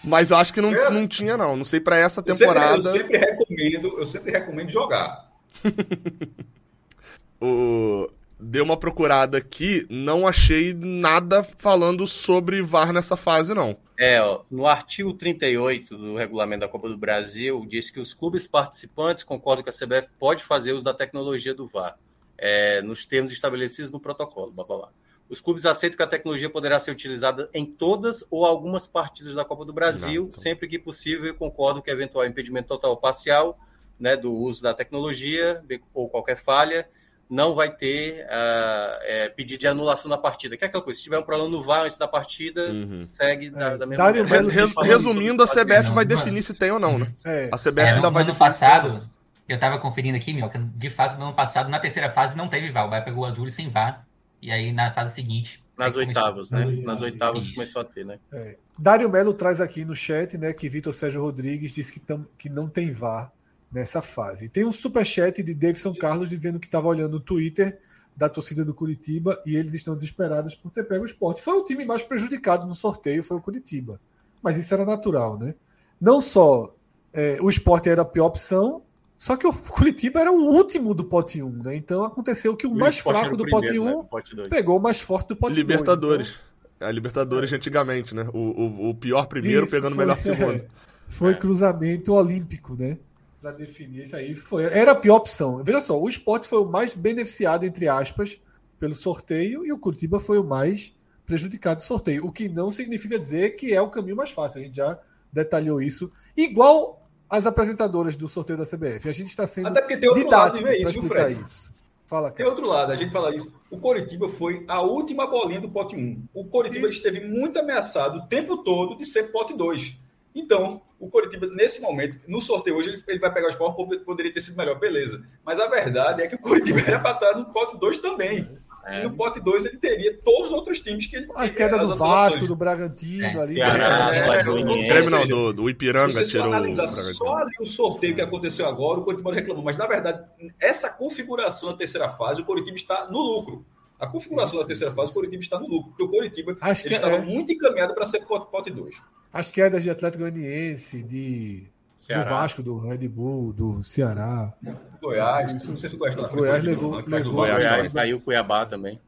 Mas eu acho que não, é. não tinha, não. Não sei para essa temporada. Eu sempre, eu sempre, recomendo, eu sempre recomendo jogar. o... Dei uma procurada aqui, não achei nada falando sobre VAR nessa fase, não. É, ó, no artigo 38 do regulamento da Copa do Brasil, diz que os clubes participantes concordam que a CBF pode fazer uso da tecnologia do VAR, é, nos termos estabelecidos no protocolo. Blá, blá, blá. Os clubes aceitam que a tecnologia poderá ser utilizada em todas ou algumas partidas da Copa do Brasil, Exato. sempre que possível, e concordam que eventual impedimento total ou parcial né, do uso da tecnologia ou qualquer falha não vai ter uh, é, pedido de anulação da partida. Que é aquela coisa, se tiver um problema no VAR antes da partida, uhum. segue da, é. da mesma maneira. Res, resumindo, a CBF não, vai definir se tem ou não, né? É. A CBF é, ainda no, vai no definir. passado, eu estava conferindo aqui, Mioca, de fato, no ano passado, na terceira fase, não teve VAR. O VAR pegou o azul sem VAR e aí na fase seguinte. Nas oitavas, começou... né? Nas oitavas Isso. começou a ter, né? É. Dário Melo traz aqui no chat, né, que Vitor Sérgio Rodrigues disse que, tam, que não tem VAR nessa fase. Tem um super chat de Davidson Carlos dizendo que estava olhando o Twitter da torcida do Curitiba e eles estão desesperados por ter pego o esporte. Foi o time mais prejudicado no sorteio, foi o Curitiba. Mas isso era natural, né? Não só é, o esporte era a pior opção, só que o Curitiba era o último do pote 1, né? Então aconteceu que o, o mais fraco do primeiro, pote 1 né? pote pegou o mais forte do pote Libertadores. 2. Então... A Libertadores é. antigamente, né? O, o, o pior primeiro Isso, pegando o melhor segundo. É, foi é. cruzamento olímpico, né? Para definir isso aí. Foi, era a pior opção. Veja só, o esporte foi o mais beneficiado, entre aspas, pelo sorteio, e o Curitiba foi o mais prejudicado do sorteio. O que não significa dizer que é o caminho mais fácil. A gente já detalhou isso. Igual as apresentadoras do sorteio da CBF. A gente está sendo Até porque tem outro didático para explicar isso. Fala, Tem outro lado, a gente fala isso. O Coritiba foi a última bolinha do pote 1. O Coritiba isso. esteve muito ameaçado o tempo todo de ser pote 2. Então, o Coritiba, nesse momento, no sorteio hoje, ele, ele vai pegar os pontos, poderia ter sido melhor, beleza. Mas a verdade é que o Coritiba era para estar no pote 2 também. É. E no pote 2 ele teria todos os outros times que ele A queda do Vasco, do Bragantino, é, ali. Ceará, é, é, o não, do, do Ipiranga tirou analisar só ali o sorteio que aconteceu agora, o Coritiba reclamou. Mas, na verdade, essa configuração da terceira fase, o Coritiba está no lucro. A configuração Isso. da terceira fase, o Coritiba está no lucro, porque o Coritiba ele estava é. muito encaminhado para ser pote 2. As quedas de Atlético Goianiense, de Ceará. do Vasco, do Red Bull, do Ceará. Goiás, não sei se o Goiás frente. Goiás levou, levou, levou Goiás, caiu o Cuiabá também.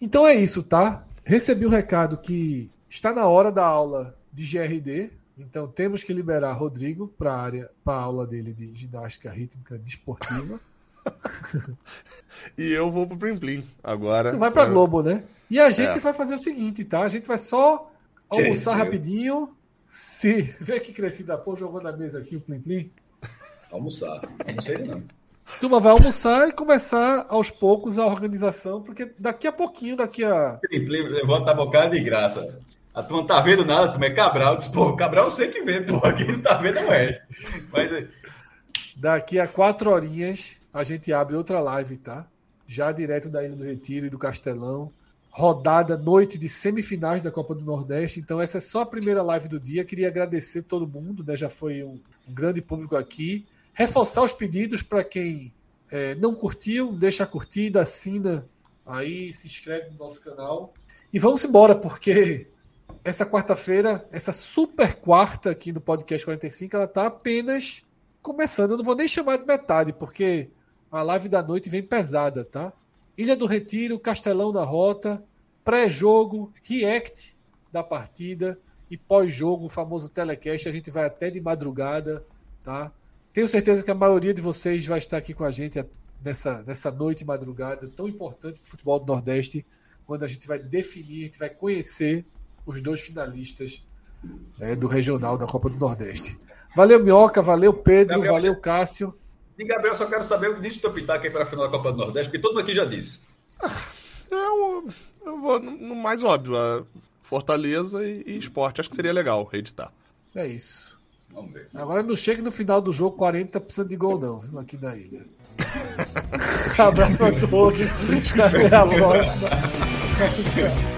Então é isso, tá? Recebi o um recado que está na hora da aula de GRD. Então temos que liberar Rodrigo para a área, para a aula dele de ginástica rítmica desportiva. e eu vou pro Plim Plim agora. Tu vai para Globo, né? E a gente é. vai fazer o seguinte, tá? A gente vai só almoçar rapidinho, se. Vê que crescida, pô, jogou na mesa aqui o Plim Plim. Almoçar. Não sei não. Turma vai almoçar e começar aos poucos a organização, porque daqui a pouquinho, daqui a. Plim Plim levanta a bocada de graça. A turma não tá vendo nada, turma é Cabral. Diz, pô, Cabral eu sei que vê, pô, aqui não tá vendo o resto. Mas... Daqui a quatro horinhas a gente abre outra live, tá? Já direto da Ilha do Retiro e do Castelão rodada, noite de semifinais da Copa do Nordeste. Então, essa é só a primeira live do dia. Queria agradecer todo mundo, né? Já foi um, um grande público aqui. Reforçar os pedidos para quem é, não curtiu, deixa a curtida, assina aí, se inscreve no nosso canal. E vamos embora, porque essa quarta-feira, essa super quarta aqui no Podcast 45, ela está apenas começando. Eu não vou nem chamar de metade, porque a live da noite vem pesada, tá? Ilha do Retiro, Castelão da Rota, pré-jogo, react da partida e pós-jogo, o famoso telecast. A gente vai até de madrugada, tá? Tenho certeza que a maioria de vocês vai estar aqui com a gente nessa, nessa noite e madrugada tão importante para o futebol do Nordeste, quando a gente vai definir, a gente vai conhecer os dois finalistas é, do regional da Copa do Nordeste. Valeu, Minhoca, valeu, Pedro, Gabriel, valeu, Cássio. E, Gabriel, só quero saber o que disse o teu pitaco aí para a final da Copa do Nordeste, porque todo mundo aqui já disse. Eu, eu vou no mais óbvio, Fortaleza e, e esporte. Acho que seria legal reeditar. É isso. Vamos ver. Agora não chega no final do jogo 40 precisando de gol, não, viu? Aqui da ilha. Abraço a todos. Até a próxima.